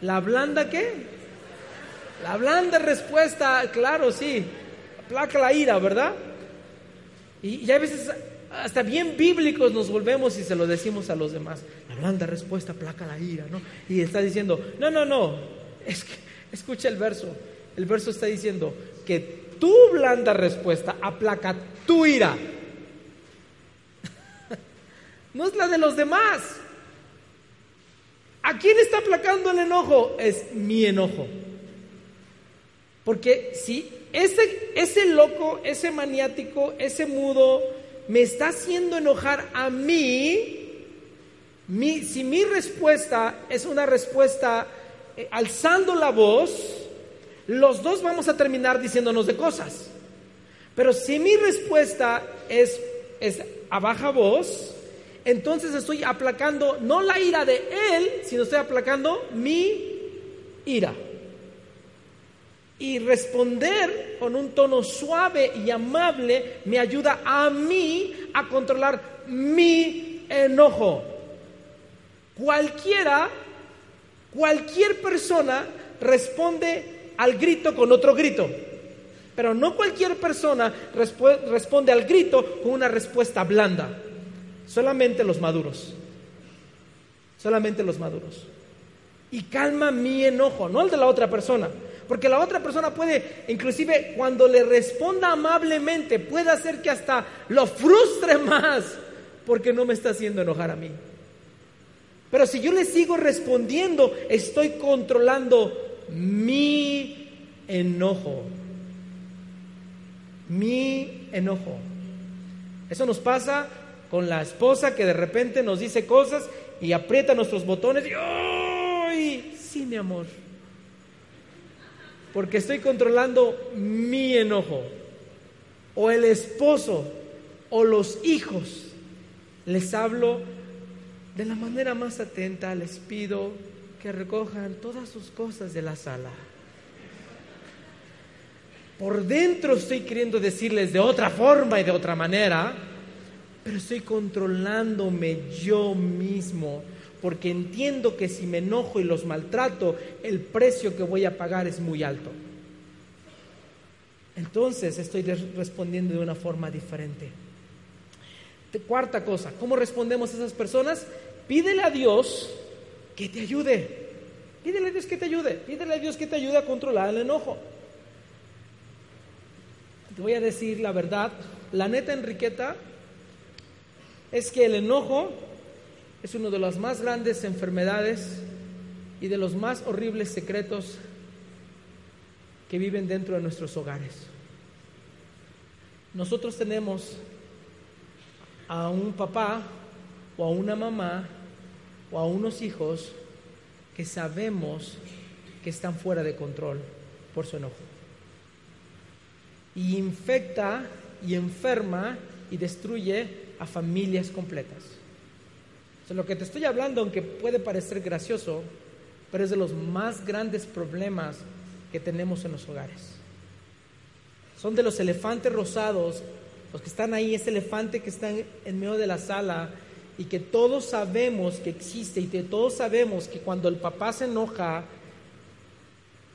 ¿La blanda qué? La blanda respuesta, claro, sí. Placa la ira, ¿verdad? Y, y a veces hasta bien bíblicos nos volvemos y se lo decimos a los demás. La blanda respuesta placa la ira, ¿no? Y está diciendo, no, no, no, es que, escucha el verso, el verso está diciendo que tu blanda respuesta aplaca tu ira. no es la de los demás. ¿A quién está aplacando el enojo? Es mi enojo. Porque si ese, ese loco, ese maniático, ese mudo me está haciendo enojar a mí, si mi respuesta es una respuesta eh, alzando la voz, los dos vamos a terminar diciéndonos de cosas. Pero si mi respuesta es, es a baja voz, entonces estoy aplacando no la ira de él, sino estoy aplacando mi ira. Y responder con un tono suave y amable me ayuda a mí a controlar mi enojo. Cualquiera, cualquier persona responde al grito con otro grito. Pero no cualquier persona responde al grito con una respuesta blanda. Solamente los maduros. Solamente los maduros. Y calma mi enojo, no el de la otra persona. Porque la otra persona puede, inclusive cuando le responda amablemente, puede hacer que hasta lo frustre más porque no me está haciendo enojar a mí. Pero si yo le sigo respondiendo, estoy controlando mi enojo. Mi enojo. Eso nos pasa con la esposa que de repente nos dice cosas y aprieta nuestros botones y ¡ay! Sí, mi amor. Porque estoy controlando mi enojo. O el esposo o los hijos. Les hablo de la manera más atenta, les pido que recojan todas sus cosas de la sala. Por dentro estoy queriendo decirles de otra forma y de otra manera, pero estoy controlándome yo mismo, porque entiendo que si me enojo y los maltrato, el precio que voy a pagar es muy alto. Entonces estoy respondiendo de una forma diferente. Cuarta cosa, ¿cómo respondemos a esas personas? Pídele a Dios que te ayude. Pídele a Dios que te ayude. Pídele a Dios que te ayude a controlar el enojo. Te voy a decir la verdad. La neta, Enriqueta, es que el enojo es uno de las más grandes enfermedades y de los más horribles secretos que viven dentro de nuestros hogares. Nosotros tenemos a un papá o a una mamá o a unos hijos que sabemos que están fuera de control por su enojo. Y infecta y enferma y destruye a familias completas. lo que te estoy hablando, aunque puede parecer gracioso, pero es de los más grandes problemas que tenemos en los hogares. Son de los elefantes rosados, los que están ahí, ese elefante que está en medio de la sala y que todos sabemos que existe y que todos sabemos que cuando el papá se enoja,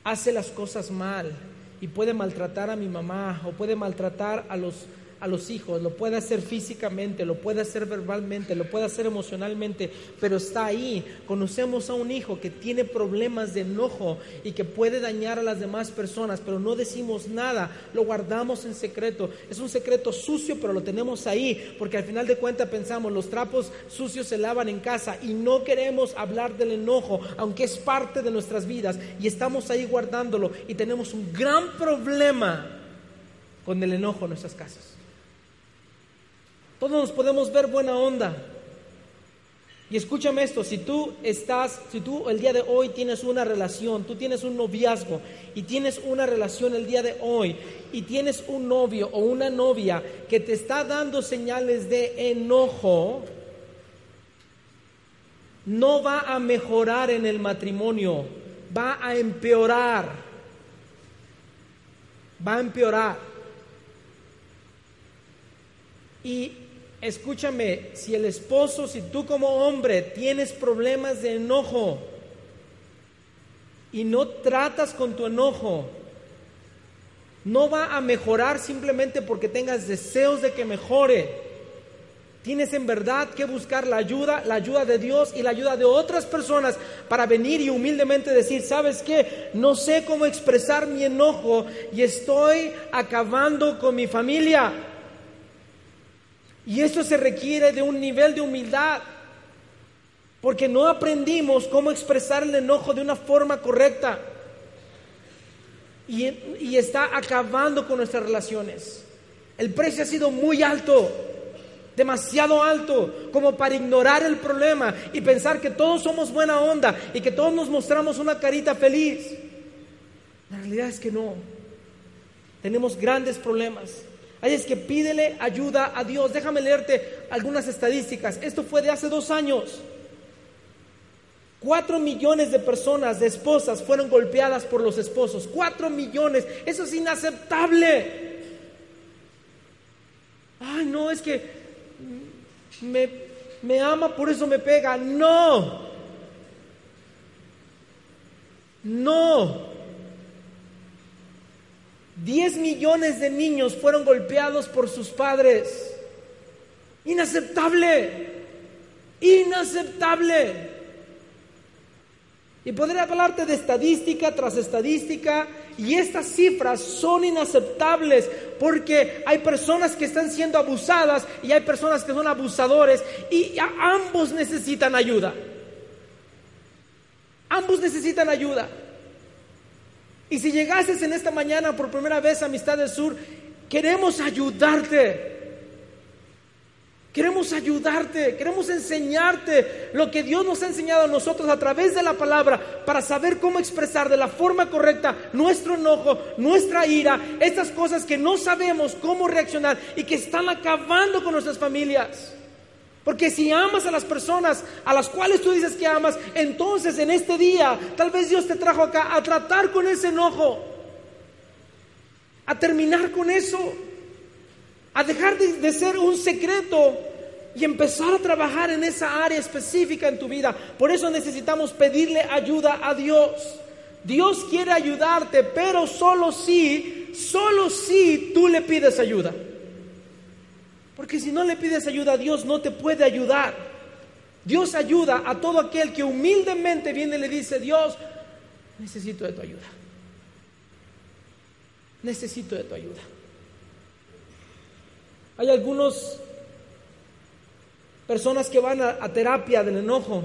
hace las cosas mal y puede maltratar a mi mamá o puede maltratar a los a los hijos, lo puede hacer físicamente, lo puede hacer verbalmente, lo puede hacer emocionalmente, pero está ahí. Conocemos a un hijo que tiene problemas de enojo y que puede dañar a las demás personas, pero no decimos nada, lo guardamos en secreto. Es un secreto sucio, pero lo tenemos ahí, porque al final de cuentas pensamos, los trapos sucios se lavan en casa y no queremos hablar del enojo, aunque es parte de nuestras vidas, y estamos ahí guardándolo y tenemos un gran problema con el enojo en nuestras casas. Todos nos podemos ver buena onda. Y escúchame esto, si tú estás, si tú el día de hoy tienes una relación, tú tienes un noviazgo y tienes una relación el día de hoy y tienes un novio o una novia que te está dando señales de enojo, no va a mejorar en el matrimonio, va a empeorar. Va a empeorar. Y escúchame, si el esposo, si tú como hombre tienes problemas de enojo y no tratas con tu enojo, no va a mejorar simplemente porque tengas deseos de que mejore. Tienes en verdad que buscar la ayuda, la ayuda de Dios y la ayuda de otras personas para venir y humildemente decir, ¿sabes qué? No sé cómo expresar mi enojo y estoy acabando con mi familia. Y esto se requiere de un nivel de humildad, porque no aprendimos cómo expresar el enojo de una forma correcta. Y, está acabando con nuestras relaciones. El precio ha sido muy alto, demasiado alto, como para ignorar el problema y pensar que todos somos buena onda y que todos nos mostramos una carita feliz. La realidad es que no. Tenemos grandes problemas. Ahí es que pídele ayuda a Dios. Déjame leerte algunas estadísticas. Esto fue de hace dos años. Cuatro millones de personas, de esposas, fueron golpeadas por los esposos. Cuatro millones. Eso es inaceptable. Ay, no, es que me ama, por eso me pega. No. No. 10 millones de niños fueron golpeados por sus padres. Inaceptable. Inaceptable. Y podría hablarte de estadística tras estadística y estas cifras son inaceptables porque hay personas que están siendo abusadas y hay personas que son abusadores y ambos necesitan ayuda. Ambos necesitan ayuda. Y si llegases en esta mañana por primera vez a Amistad del Sur, queremos ayudarte. Queremos ayudarte, queremos enseñarte lo que Dios nos ha enseñado a nosotros a través de la palabra para saber cómo expresar de la forma correcta nuestro enojo, nuestra ira, estas cosas que no sabemos cómo reaccionar y que están acabando con nuestras familias. Porque si amas a las personas a las cuales tú dices que amas, entonces en este día tal vez Dios te trajo acá a tratar con ese enojo, a terminar con eso a dejar de, ser un secreto y empezar a trabajar en esa área específica en tu vida. Por eso necesitamos pedirle ayuda a Dios. Dios quiere ayudarte, pero solo si, solo si tú le pides ayuda. Porque si no le pides ayuda a Dios, no te puede ayudar. Dios ayuda a todo aquel que humildemente viene y le dice, Dios, necesito de tu ayuda. Necesito de tu ayuda. Hay algunas personas que van a, terapia del enojo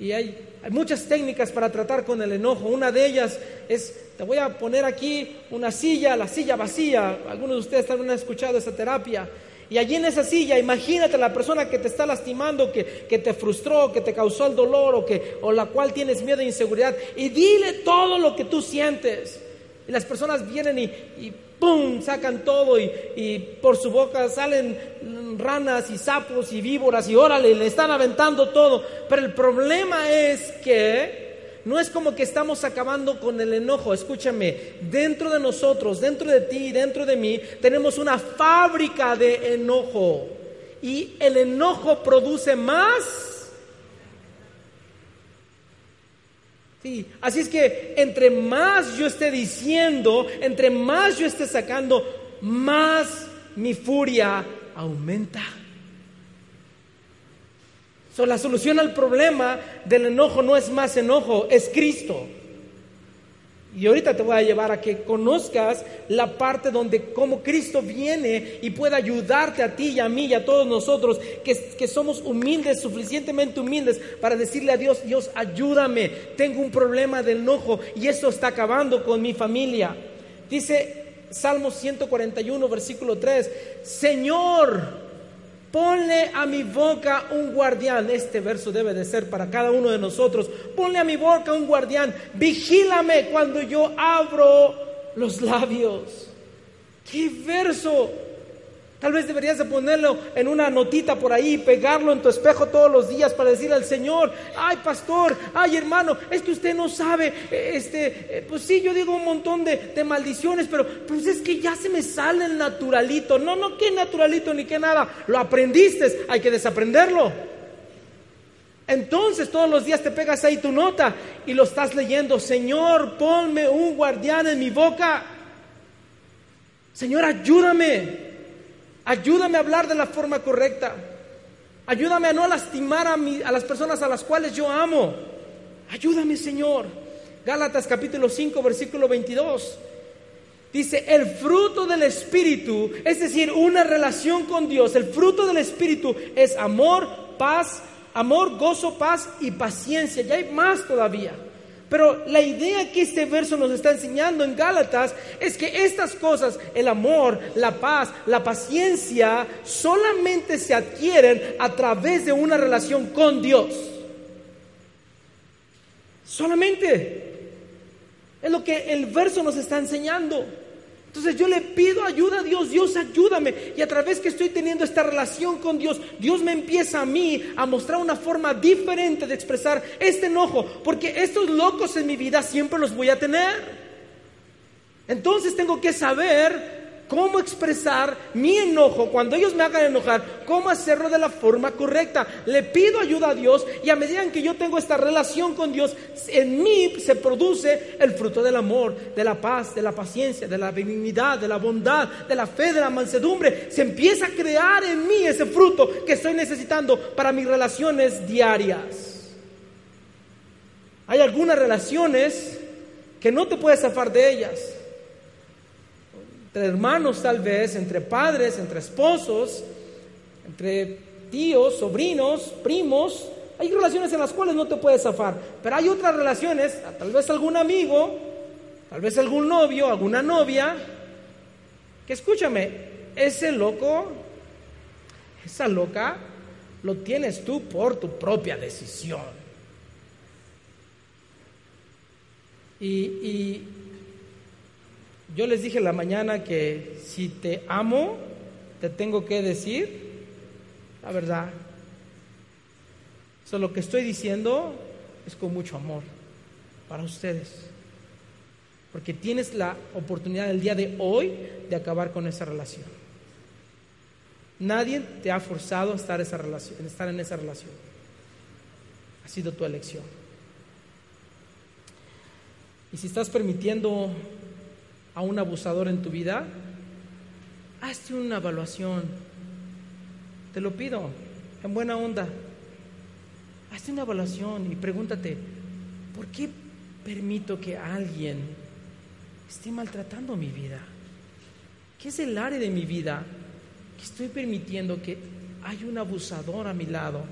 y hay, hay muchas técnicas para tratar con el enojo. Una de ellas es, te voy a poner aquí una silla, la silla vacía. Algunos de ustedes también han escuchado esa terapia. Y allí en esa silla, imagínate la persona que te está lastimando, que, que, te frustró, que te causó el dolor o, que, o la cual tienes miedo e inseguridad. Y dile todo lo que tú sientes. Y las personas vienen y, y ¡pum! sacan todo y, por su boca salen ranas y sapos y víboras y órale, le están aventando todo. Pero el problema es que no es como que estamos acabando con el enojo. Escúchame, dentro de nosotros, dentro de ti, dentro de mí, tenemos una fábrica de enojo. Y el enojo produce más así es que entre más yo esté diciendo, entre más yo esté sacando, más mi furia aumenta. La solución al problema del enojo no es más enojo, es Cristo. Y ahorita te voy a llevar a que conozcas la parte donde como Cristo viene y puede ayudarte a ti y a mí y a todos nosotros que, que, somos humildes, suficientemente humildes para decirle a Dios, Dios, ayúdame, tengo un problema de enojo y eso está acabando con mi familia. Dice Salmo 141, versículo 3, Señor, Ponle a mi boca un guardián. Este verso debe de ser para cada uno de nosotros. Ponle a mi boca un guardián. Vigílame cuando yo abro los labios. ¿Qué verso? Tal vez deberías de ponerlo en una notita por ahí, pegarlo en tu espejo todos los días para decirle al Señor, ay pastor, ay hermano, es que usted no sabe, este, eh, pues sí, yo digo un montón de, maldiciones, pero pues es que ya se me sale el naturalito. No, no, qué naturalito ni qué nada. Lo aprendiste, hay que desaprenderlo. Entonces todos los días te pegas ahí tu nota y lo estás leyendo, Señor, ponme un guardián en mi boca. Señor, ayúdame. Ayúdame a hablar de la forma correcta. Ayúdame a no lastimar a, a las personas a las cuales yo amo. Ayúdame, Señor. Gálatas capítulo 5, versículo 22. Dice, el fruto del Espíritu, es decir, una relación con Dios, el fruto del Espíritu es amor, paz, amor, gozo, paz y paciencia. Y hay más todavía. Pero la idea que este verso nos está enseñando en Gálatas es que estas cosas, el amor, la paz, la paciencia, solamente se adquieren a través de una relación con Dios. Solamente. Es lo que el verso nos está enseñando. Entonces yo le pido ayuda a Dios, Dios ayúdame. Y a través que estoy teniendo esta relación con Dios, Dios me empieza a mí a mostrar una forma diferente de expresar este enojo, porque estos locos en mi vida siempre los voy a tener. Entonces tengo que saber cómo expresar mi enojo cuando ellos me hagan enojar, cómo hacerlo de la forma correcta. Le pido ayuda a Dios y a medida que yo tengo esta relación con Dios, en mí se produce el fruto del amor, de la paz, de la paciencia, de la benignidad, de la bondad, de la fe, de la mansedumbre. Se empieza a crear en mí ese fruto que estoy necesitando para mis relaciones diarias. Hay algunas relaciones que no te puedes zafar de ellas entre hermanos tal vez, entre padres, entre esposos, entre tíos, sobrinos, primos. Hay relaciones en las cuales no te puedes zafar, pero hay otras relaciones, tal vez algún amigo, tal vez algún novio, alguna novia, que escúchame, ese loco, esa loca lo tienes tú por tu propia decisión. Y, yo les dije la mañana que si te amo, te tengo que decir la verdad. Eso lo que estoy diciendo es con mucho amor para ustedes. Porque tienes la oportunidad el día de hoy de acabar con esa relación. Nadie te ha forzado a estar, esa relación, estar en esa relación. Ha sido tu elección. Y si estás permitiendo a un abusador en tu vida, hazte una evaluación. Te lo pido, en buena onda. Hazte una evaluación y pregúntate, ¿por qué permito que alguien esté maltratando mi vida? ¿Qué es el área de mi vida que estoy permitiendo que hay un abusador a mi lado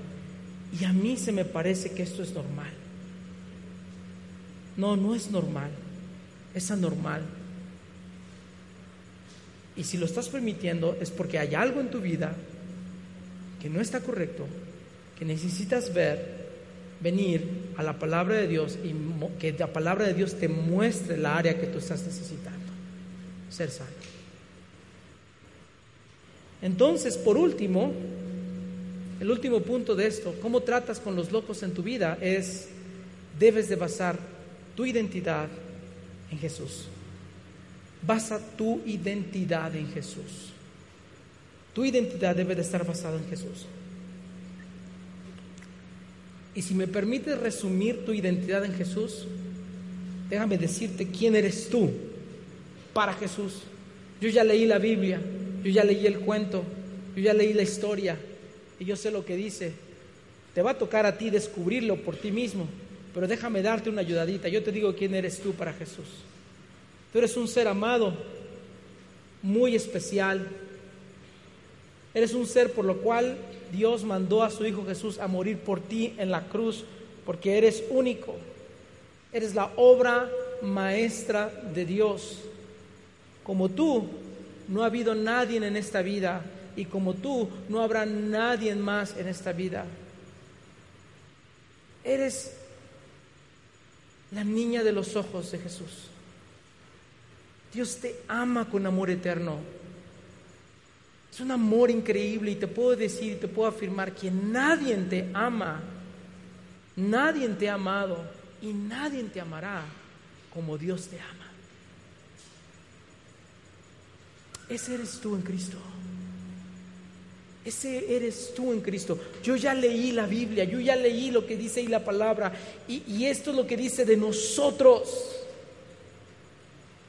y a mí se me parece que esto es normal? No, no es normal, es anormal. Y si lo estás permitiendo es porque hay algo en tu vida que no está correcto, que necesitas ver, venir a la palabra de Dios y que la palabra de Dios te muestre la área que tú estás necesitando, ser sano. Entonces, por último, el último punto de esto, cómo tratas con los locos en tu vida, es debes de basar tu identidad en Jesús. Basa tu identidad en Jesús. Tu identidad debe de estar basada en Jesús. Y si me permites resumir tu identidad en Jesús, déjame decirte quién eres tú para Jesús. Yo ya leí la Biblia, yo ya leí el cuento, yo ya leí la historia y yo sé lo que dice. Te va a tocar a ti descubrirlo por ti mismo. Pero déjame darte una ayudadita. Yo te digo quién eres tú para Jesús. Tú eres un ser amado, muy especial. Eres un ser por lo cual Dios mandó a su Hijo Jesús a morir por ti en la cruz, porque eres único. Eres la obra maestra de Dios. Como tú, no ha habido nadie en esta vida y como tú, no habrá nadie más en esta vida. Eres la niña de los ojos de Jesús. Dios te ama con amor eterno. Es un amor increíble y te puedo decir y te puedo afirmar que nadie te ama, nadie te ha amado y nadie te amará como Dios te ama. Ese eres tú en Cristo. Ese eres tú en Cristo. Yo ya leí la Biblia, yo ya leí lo que dice ahí la palabra. Y, esto es lo que dice de nosotros.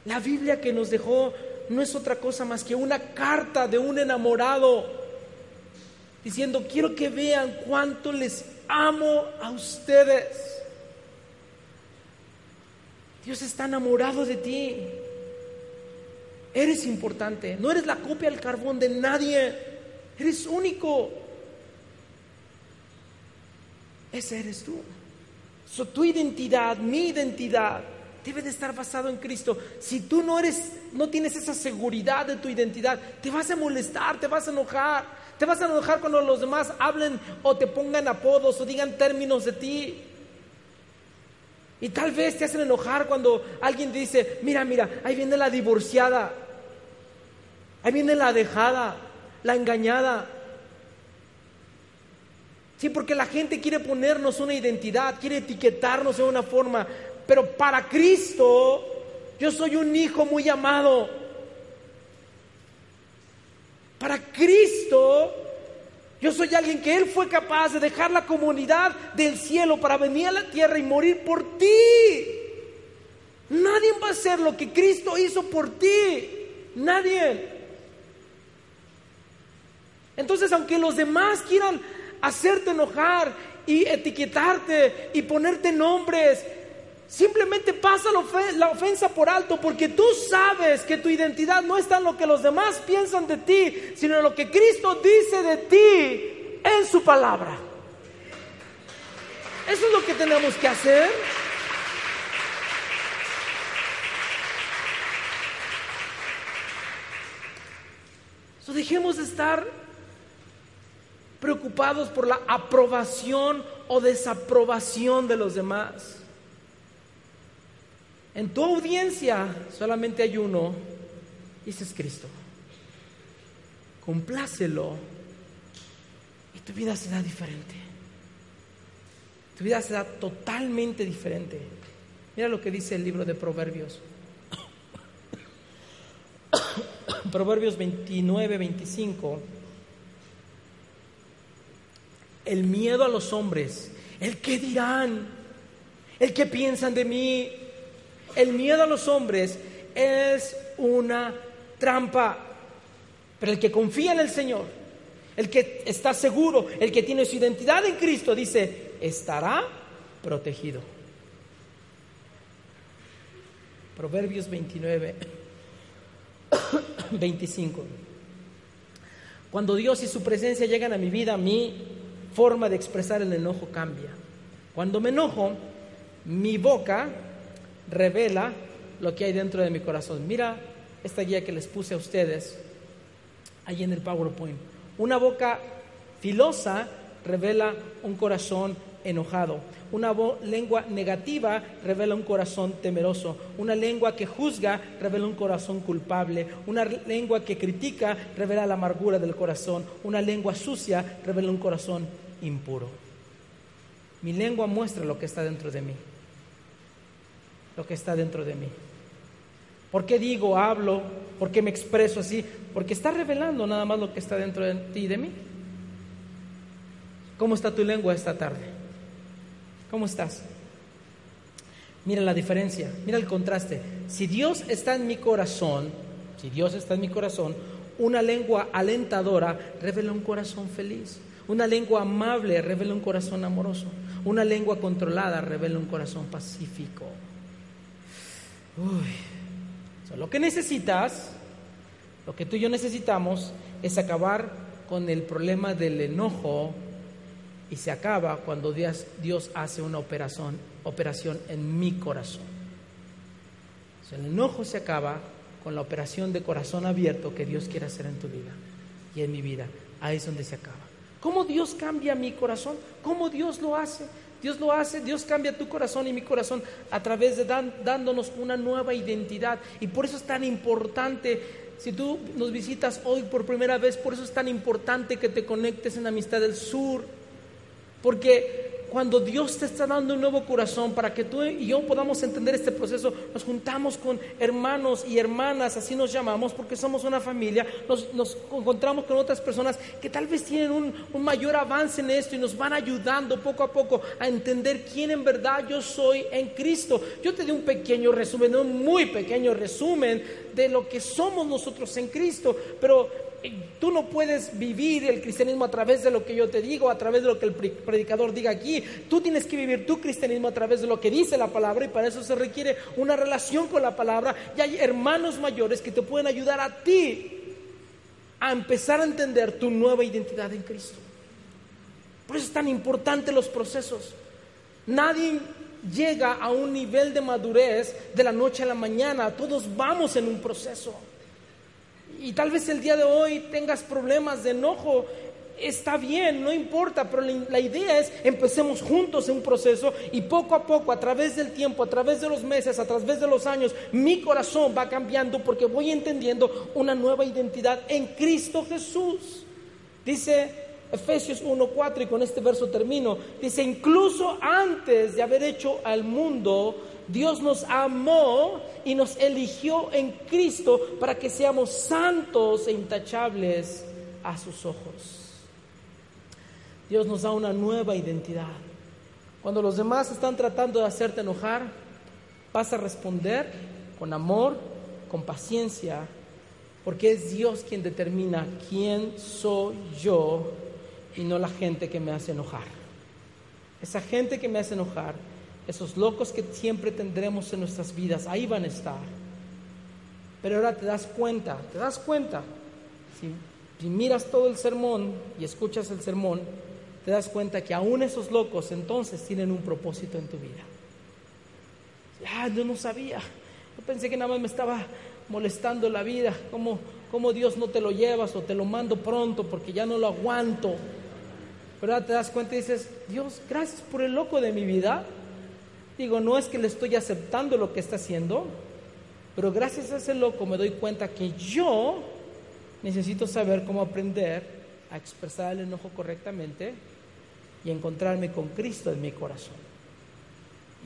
La Biblia que nos dejó no es otra cosa más que una carta de un enamorado diciendo, quiero que vean cuánto les amo a ustedes. Dios está enamorado de ti. Eres importante, no eres la copia del carbón de nadie. Eres único. Ese eres tú. tu identidad, mi identidad, debe de estar basado en Cristo. Si tú no eres, no tienes esa seguridad de tu identidad, te vas a molestar, te vas a enojar. Te vas a enojar cuando los demás hablen o te pongan apodos o digan términos de ti. Y tal vez te hacen enojar cuando alguien dice, mira, mira, ahí viene la divorciada, ahí viene la dejada, la engañada. Sí, porque la gente quiere ponernos una identidad, quiere etiquetarnos de una forma, pero para Cristo yo soy un hijo muy amado. Para Cristo yo soy alguien que Él fue capaz de dejar la comunidad del cielo para venir a la tierra y morir por ti. Nadie va a hacer lo que Cristo hizo por ti. Nadie. Entonces, aunque los demás quieran hacerte enojar y etiquetarte y ponerte nombres, simplemente pasa la ofensa por alto porque tú sabes que tu identidad no está en lo que los demás piensan de ti, sino en lo que Cristo dice de ti en su palabra. Eso es lo que tenemos que hacer. Dejemos de estar preocupados por la aprobación o desaprobación de los demás. En tu audiencia solamente hay uno, y ese es Cristo. Complácelo y tu vida será diferente. Tu vida será totalmente diferente. Mira lo que dice el libro de Proverbios. Proverbios 29, 25. El miedo a los hombres, el que dirán, el que piensan de mí, el miedo a los hombres es una trampa, pero el que confía en el Señor, el que está seguro, el que tiene su identidad en Cristo, dice, estará protegido. Proverbios 29, 25. Cuando Dios y su presencia llegan a mi vida, mi forma de expresar el enojo cambia. Cuando me enojo, mi boca revela lo que hay dentro de mi corazón. Mira esta guía que les puse a ustedes ahí en el PowerPoint. Una boca filosa revela un corazón enojado. Una lengua negativa revela un corazón temeroso. Una lengua que juzga revela un corazón culpable. Una lengua que critica revela la amargura del corazón. Una lengua sucia revela un corazón impuro. Mi lengua muestra lo que está dentro de mí. Lo que está dentro de mí. ¿Por qué digo, hablo? ¿Por qué me expreso así? Porque está revelando nada más lo que está dentro de ti y de mí. ¿Cómo está tu lengua esta tarde? ¿Cómo estás? Mira la diferencia, mira el contraste. Si Dios está en mi corazón, si Dios está en mi corazón, una lengua alentadora revela un corazón feliz. Una lengua amable revela un corazón amoroso. Una lengua controlada revela un corazón pacífico. Uy. lo que necesitas, lo que tú y yo necesitamos, es acabar con el problema del enojo y se acaba cuando Dios, Dios hace una operación, operación en mi corazón. el enojo se acaba con la operación de corazón abierto que Dios quiere hacer en tu vida y en mi vida. Ahí es donde se acaba. ¿Cómo Dios cambia mi corazón? ¿Cómo Dios lo hace? Dios lo hace, Dios cambia tu corazón y mi corazón a través de dándonos una nueva identidad. Y por eso es tan importante si tú nos visitas hoy por primera vez, por eso es tan importante que te conectes en Amistad del Sur. Porque cuando Dios te está dando un nuevo corazón para que tú y yo podamos entender este proceso, nos juntamos con hermanos y hermanas, así nos llamamos, porque somos una familia, nos, encontramos con otras personas que tal vez tienen un, un, mayor avance en esto y nos van ayudando poco a poco a entender quién en verdad yo soy en Cristo. Yo te di un pequeño resumen, un muy pequeño resumen de lo que somos nosotros en Cristo, pero tú no puedes vivir el cristianismo a través de lo que yo te digo, a través de lo que el predicador diga aquí. Tú tienes que vivir tu cristianismo a través de lo que dice la palabra y para eso se requiere una relación con la palabra. Y hay hermanos mayores que te pueden ayudar a ti a empezar a entender tu nueva identidad en Cristo. Por eso es tan importante los procesos. Nadie llega a un nivel de madurez de la noche a la mañana. Todos vamos en un proceso. Y tal vez el día de hoy tengas problemas de enojo. Está bien, no importa, pero la idea es empecemos juntos en un proceso y poco a poco, a través del tiempo, a través de los meses, a través de los años, mi corazón va cambiando porque voy entendiendo una nueva identidad en Cristo Jesús. Dice Efesios 1.4 y con este verso termino. Dice, incluso antes de haber hecho al mundo, Dios nos amó y nos eligió en Cristo para que seamos santos e intachables a sus ojos. Dios nos da una nueva identidad. Cuando los demás están tratando de hacerte enojar, vas a responder con amor, con paciencia, porque es Dios quien determina quién soy yo y no la gente que me hace enojar. Esa gente que me hace enojar esos locos que siempre tendremos en nuestras vidas, ahí van a estar. Pero ahora te das cuenta, te das cuenta, si, miras todo el sermón y escuchas el sermón, te das cuenta que aún esos locos entonces tienen un propósito en tu vida. Ah, yo no sabía, yo pensé que nada más me estaba molestando la vida, como, como Dios no te lo llevas o te lo mando pronto porque ya no lo aguanto. Pero ahora te das cuenta y dices, Dios, gracias por el loco de mi vida. Digo, no es que le estoy aceptando lo que está haciendo, pero gracias a ese loco me doy cuenta que yo necesito saber cómo aprender a expresar el enojo correctamente y encontrarme con Cristo en mi corazón.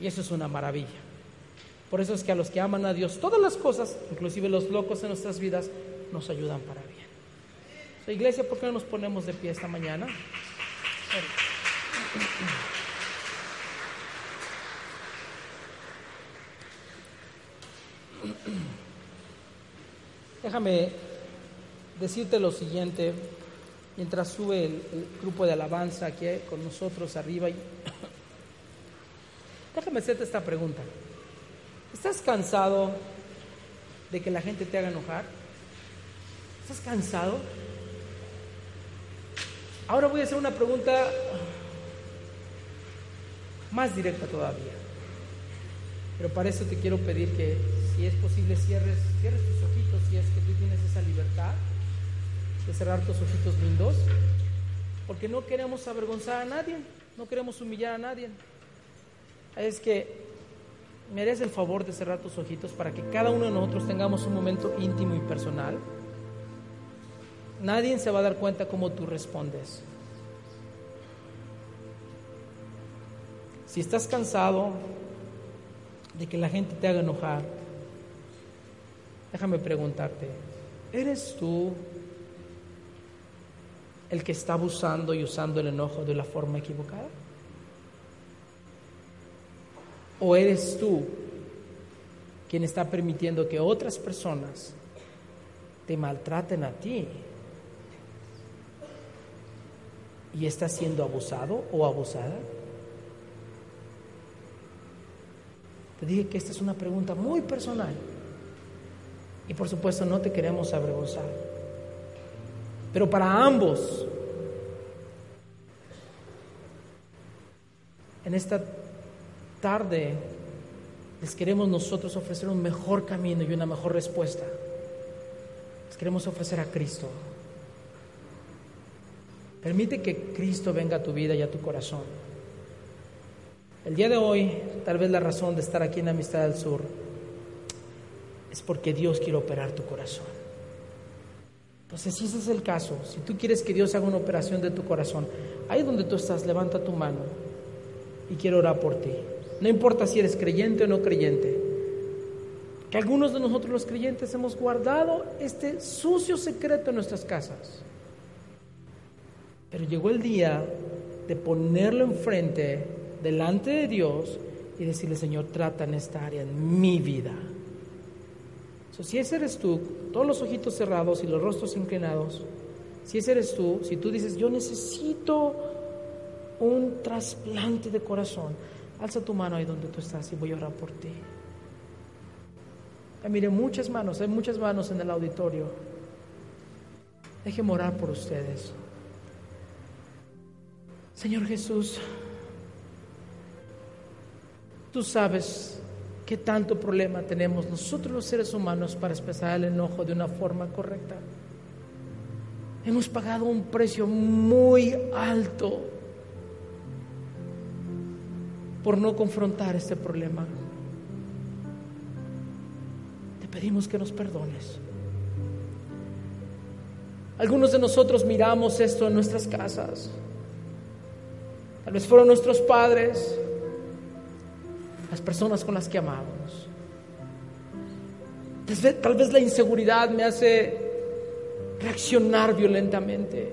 Y eso es una maravilla. Por eso es que a los que aman a Dios, todas las cosas, inclusive los locos en nuestras vidas, nos ayudan para bien. So, iglesia, ¿por qué no nos ponemos de pie esta mañana? Déjame decirte lo siguiente, mientras sube el, grupo de alabanza aquí con nosotros arriba. Déjame hacerte esta pregunta. ¿Estás cansado de que la gente te haga enojar? ¿Estás cansado? Ahora voy a hacer una pregunta más directa todavía. Pero para eso te quiero pedir que, si es posible, cierres, cierres tus ojitos, si es que tú tienes esa libertad de cerrar tus ojitos lindos, porque no queremos avergonzar a nadie, no queremos humillar a nadie. Es que me harías el favor de cerrar tus ojitos para que cada uno de nosotros tengamos un momento íntimo y personal. Nadie se va a dar cuenta cómo tú respondes. Si estás cansado de que la gente te haga enojar, déjame preguntarte, ¿eres tú el que está abusando y usando el enojo de la forma equivocada? ¿O eres tú quien está permitiendo que otras personas te maltraten a ti? ¿Y estás siendo abusado o abusada? Te dije que esta es una pregunta muy personal. Y por supuesto no te queremos avergonzar. Pero para ambos, en esta tarde les queremos nosotros ofrecer un mejor camino y una mejor respuesta. Les queremos ofrecer a Cristo. Permite que Cristo venga a tu vida y a tu corazón. El día de hoy, tal vez la razón de estar aquí en Amistad del Sur es porque Dios quiere operar tu corazón. Entonces, si ese es el caso, si tú quieres que Dios haga una operación de tu corazón, ahí donde tú estás, levanta tu mano y quiero orar por ti. No importa si eres creyente o no creyente. Que algunos de nosotros los creyentes hemos guardado este sucio secreto en nuestras casas. Pero llegó el día de ponerlo enfrente, delante de Dios, y decirle, Señor, trata en esta área, en mi vida. Si ese eres tú, todos los ojitos cerrados y los rostros inclinados, si ese eres tú, si tú dices, yo necesito un trasplante de corazón, Alza tu mano ahí donde tú estás y voy a orar por ti. mire, muchas manos, hay muchas manos en el auditorio. Déjeme orar por ustedes. Señor Jesús, tú sabes qué tanto problema tenemos nosotros los seres humanos para expresar el enojo de una forma correcta. Hemos pagado un precio muy alto por no confrontar este problema. Te pedimos que nos perdones. Algunos de nosotros miramos esto en nuestras casas. Tal vez fueron nuestros padres, las personas con las que amamos. Tal vez, la inseguridad me hace reaccionar violentamente.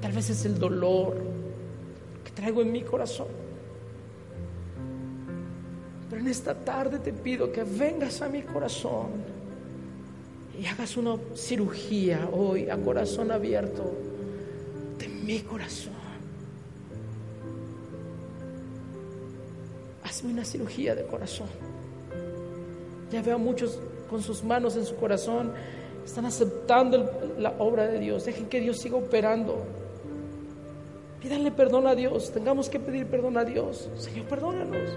Tal vez es el dolor, traigo en mi corazón. Pero en esta tarde te pido que vengas a mi corazón y hagas una cirugía hoy a corazón abierto de mi corazón. Una cirugía de corazón. Ya veo muchos con sus manos en su corazón, están aceptando la obra de Dios. Dejen que Dios siga operando. Pídanle perdón a Dios. Tengamos que pedir perdón a Dios. Señor, perdónanos.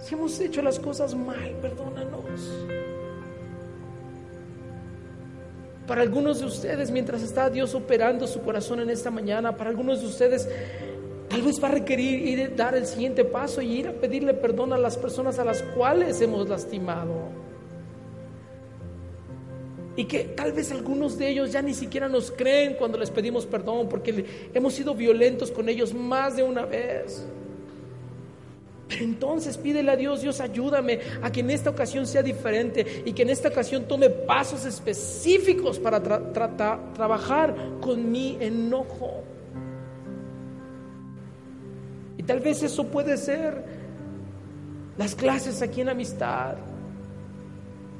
Si hemos hecho las cosas mal, perdónanos. Para algunos de ustedes, mientras está Dios operando su corazón en esta mañana, para algunos de ustedes tal vez va a requerir ir dar el siguiente paso y ir a pedirle perdón a las personas a las cuales hemos lastimado. Y que tal vez algunos de ellos ya ni siquiera nos creen cuando les pedimos perdón porque hemos sido violentos con ellos más de una vez. Pero entonces pídele a Dios, Dios ayúdame a que en esta ocasión sea diferente y que en esta ocasión tome pasos específicos para trabajar con mi enojo. Tal vez eso puede ser las clases aquí en amistad.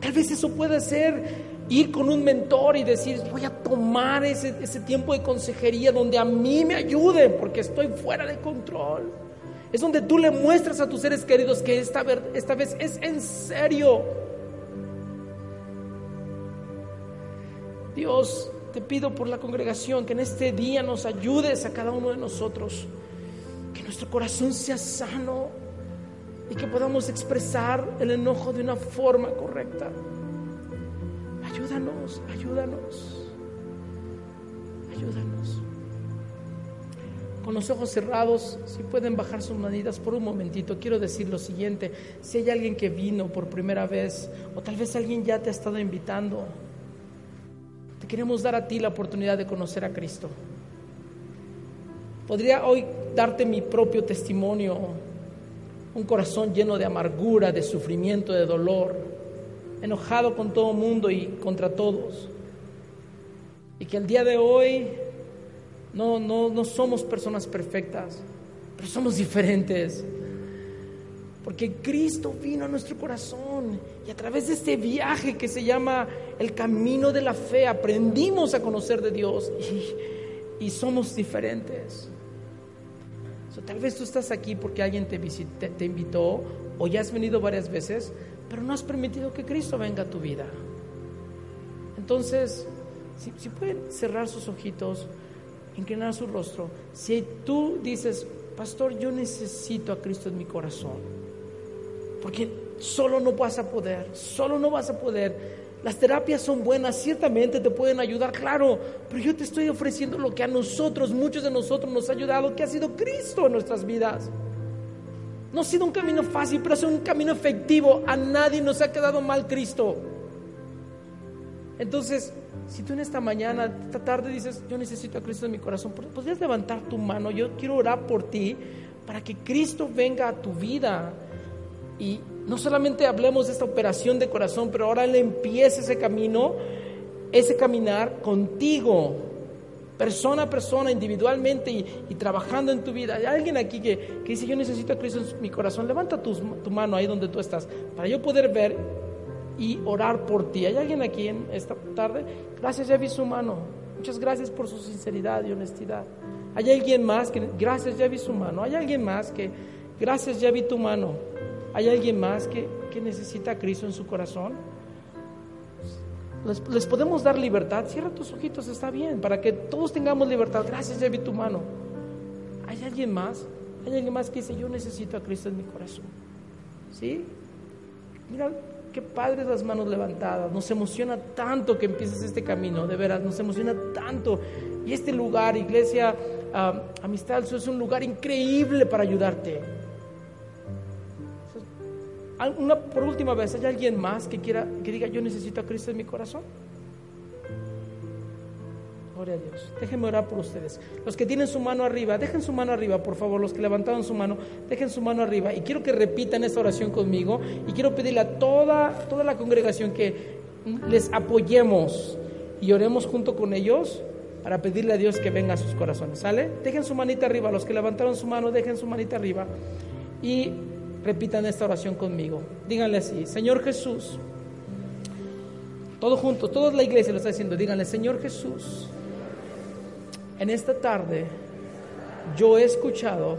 Tal vez eso puede ser ir con un mentor y decir, voy a tomar ese, ese tiempo de consejería donde a mí me ayuden porque estoy fuera de control. Es donde tú le muestras a tus seres queridos que esta, esta vez es en serio. Dios, te pido por la congregación que en este día nos ayudes a cada uno de nosotros, que nuestro corazón sea sano y que podamos expresar el enojo de una forma correcta. Ayúdanos, ayúdanos, ayúdanos con los ojos cerrados, si pueden bajar sus manitas por un momentito, quiero decir lo siguiente, si hay alguien que vino por primera vez o tal vez alguien ya te ha estado invitando, te queremos dar a ti la oportunidad de conocer a Cristo. Podría hoy darte mi propio testimonio, un corazón lleno de amargura, de sufrimiento, de dolor, enojado con todo mundo y contra todos. Y que el día de hoy no, no, no somos personas perfectas, pero somos diferentes. Porque Cristo vino a nuestro corazón y a través de este viaje que se llama el camino de la fe aprendimos a conocer de Dios y, somos diferentes. Tal vez tú estás aquí porque alguien te, te invitó o ya has venido varias veces, pero no has permitido que Cristo venga a tu vida. Entonces, si, si pueden cerrar sus ojitos, inclinar su rostro, si tú dices, pastor, yo necesito a Cristo en mi corazón, porque solo no vas a poder, solo no vas a poder. Las terapias son buenas, ciertamente te pueden ayudar, claro, pero yo te estoy ofreciendo lo que a nosotros, muchos de nosotros nos ha ayudado, que ha sido Cristo en nuestras vidas. No ha sido un camino fácil, pero ha sido un camino efectivo. A nadie nos ha quedado mal Cristo. Entonces, si tú en esta mañana, esta tarde dices, yo necesito a Cristo en mi corazón, podrías levantar tu mano, yo quiero orar por ti para que Cristo venga a tu vida. Y no solamente hablemos de esta operación de corazón, pero ahora Él empiece ese camino, ese caminar contigo, persona a persona, individualmente y, trabajando en tu vida. Hay alguien aquí que, dice, yo necesito a Cristo en mi corazón, levanta tu, tu mano ahí donde tú estás, para yo poder ver y orar por ti. ¿Hay alguien aquí en esta tarde? Gracias, ya vi su mano. Muchas gracias por su sinceridad y honestidad. ¿Hay alguien más que, gracias, ya vi su mano? ¿Hay alguien más que, gracias, ya vi tu mano? ¿Hay alguien más que, que necesita a Cristo en su corazón? Les, podemos dar libertad. Cierra tus ojitos, está bien, para que todos tengamos libertad. Gracias, ya vi tu mano. ¿Hay alguien más? ¿Hay alguien más que dice, yo necesito a Cristo en mi corazón? ¿Sí? Mira, qué padres las manos levantadas. Nos emociona tanto que empieces este camino, de veras, nos emociona tanto. Y este lugar, iglesia, uh, amistad, es un lugar increíble para ayudarte. Una, por última vez, ¿hay alguien más que quiera que diga yo necesito a Cristo en mi corazón? Gloria a Dios. Déjenme orar por ustedes. Los que tienen su mano arriba, dejen su mano arriba, por favor. Los que levantaron su mano, dejen su mano arriba. Y quiero que repitan esta oración conmigo. Y quiero pedirle a toda, toda la congregación que les apoyemos y oremos junto con ellos para pedirle a Dios que venga a sus corazones. ¿Sale? Dejen su manita arriba. Los que levantaron su mano, dejen su manita arriba. Y repitan esta oración conmigo. Díganle así, Señor Jesús. Todo junto, toda la iglesia lo está diciendo. Díganle, Señor Jesús en esta tarde yo he escuchado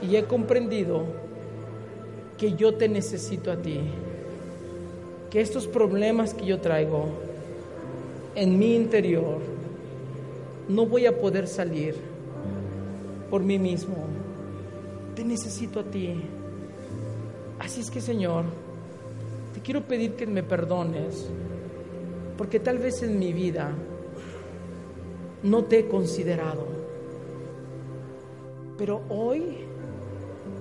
y he comprendido que yo te necesito a ti, que estos problemas que yo traigo en mi interior no voy a poder salir por mí mismo. Te necesito a ti. Así es que Señor, te quiero pedir que me perdones porque tal vez en mi vida no te he considerado. Pero hoy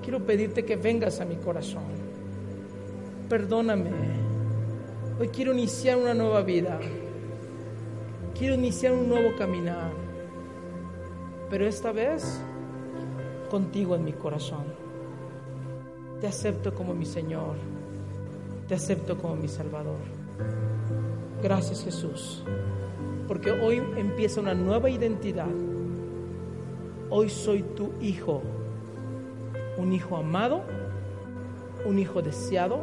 quiero pedirte que vengas a mi corazón. Perdóname. Hoy quiero iniciar una nueva vida. Quiero iniciar un nuevo caminar. Pero esta vez contigo en mi corazón. Te acepto como mi Señor. Te acepto como mi Salvador. Gracias Jesús. Porque hoy empieza una nueva identidad. Hoy soy tu hijo. Un hijo amado. Un hijo deseado.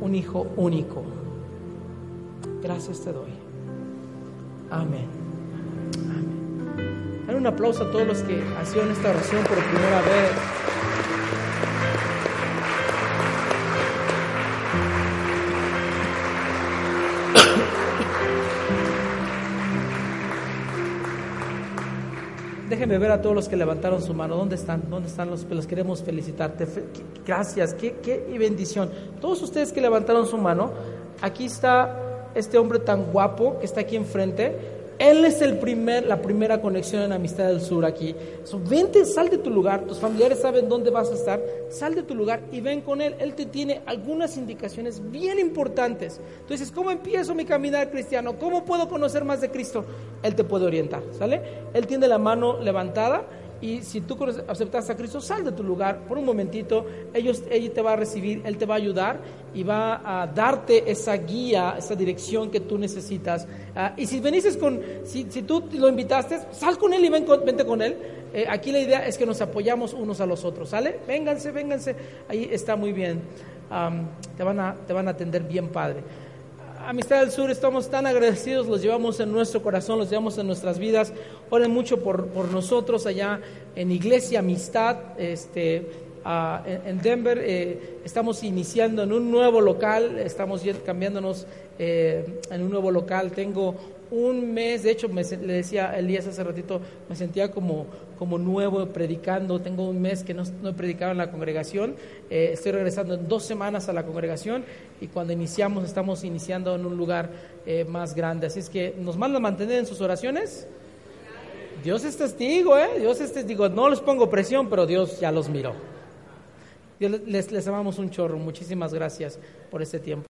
Un hijo único. Gracias te doy. Amén. Amén. un aplauso a todos los que hacían esta oración por primera vez. Déjenme ver a todos los que levantaron su mano. ¿Dónde están? ¿Dónde están los que los queremos felicitarte? Gracias, qué, qué bendición. Todos ustedes que levantaron su mano, aquí está este hombre tan guapo que está aquí enfrente. Él es el primer, la primera conexión en Amistad del Sur aquí. vente, sal de tu lugar, tus familiares saben dónde vas a estar, sal de tu lugar y ven con Él. Él te tiene algunas indicaciones bien importantes. Entonces, ¿cómo empiezo mi caminar cristiano? ¿Cómo puedo conocer más de Cristo? Él te puede orientar, ¿sale? Él tiene la mano levantada y si tú aceptas a Cristo, sal de tu lugar por un momentito, ellos, Él te va a recibir, Él te va a ayudar y va a darte esa guía, esa dirección que tú necesitas. Ah, y si veniste con, si, si, tú lo invitaste, sal con Él y ven vente con Él. Eh, aquí la idea es que nos apoyamos unos a los otros, ¿sale? Vénganse, vénganse, ahí está muy bien. te, van a, te van a atender bien, Padre. Amistad del Sur, estamos tan agradecidos, los llevamos en nuestro corazón, los llevamos en nuestras vidas. Oren mucho por, por nosotros allá en Iglesia Amistad, este, en, Denver. Eh, estamos iniciando en un nuevo local, estamos cambiándonos eh, en un nuevo local. Tengo un mes, de hecho, me, le decía Elías hace ratito, me sentía como, como nuevo predicando, tengo un mes que no, he predicado en la congregación, eh, estoy regresando en dos semanas a la congregación y cuando iniciamos estamos iniciando en un lugar eh, más grande, así es que nos mandan mantener en sus oraciones. Dios es testigo, ¿eh? Dios es testigo, no les pongo presión, pero Dios ya los miró. les, les amamos un chorro, muchísimas gracias por este tiempo.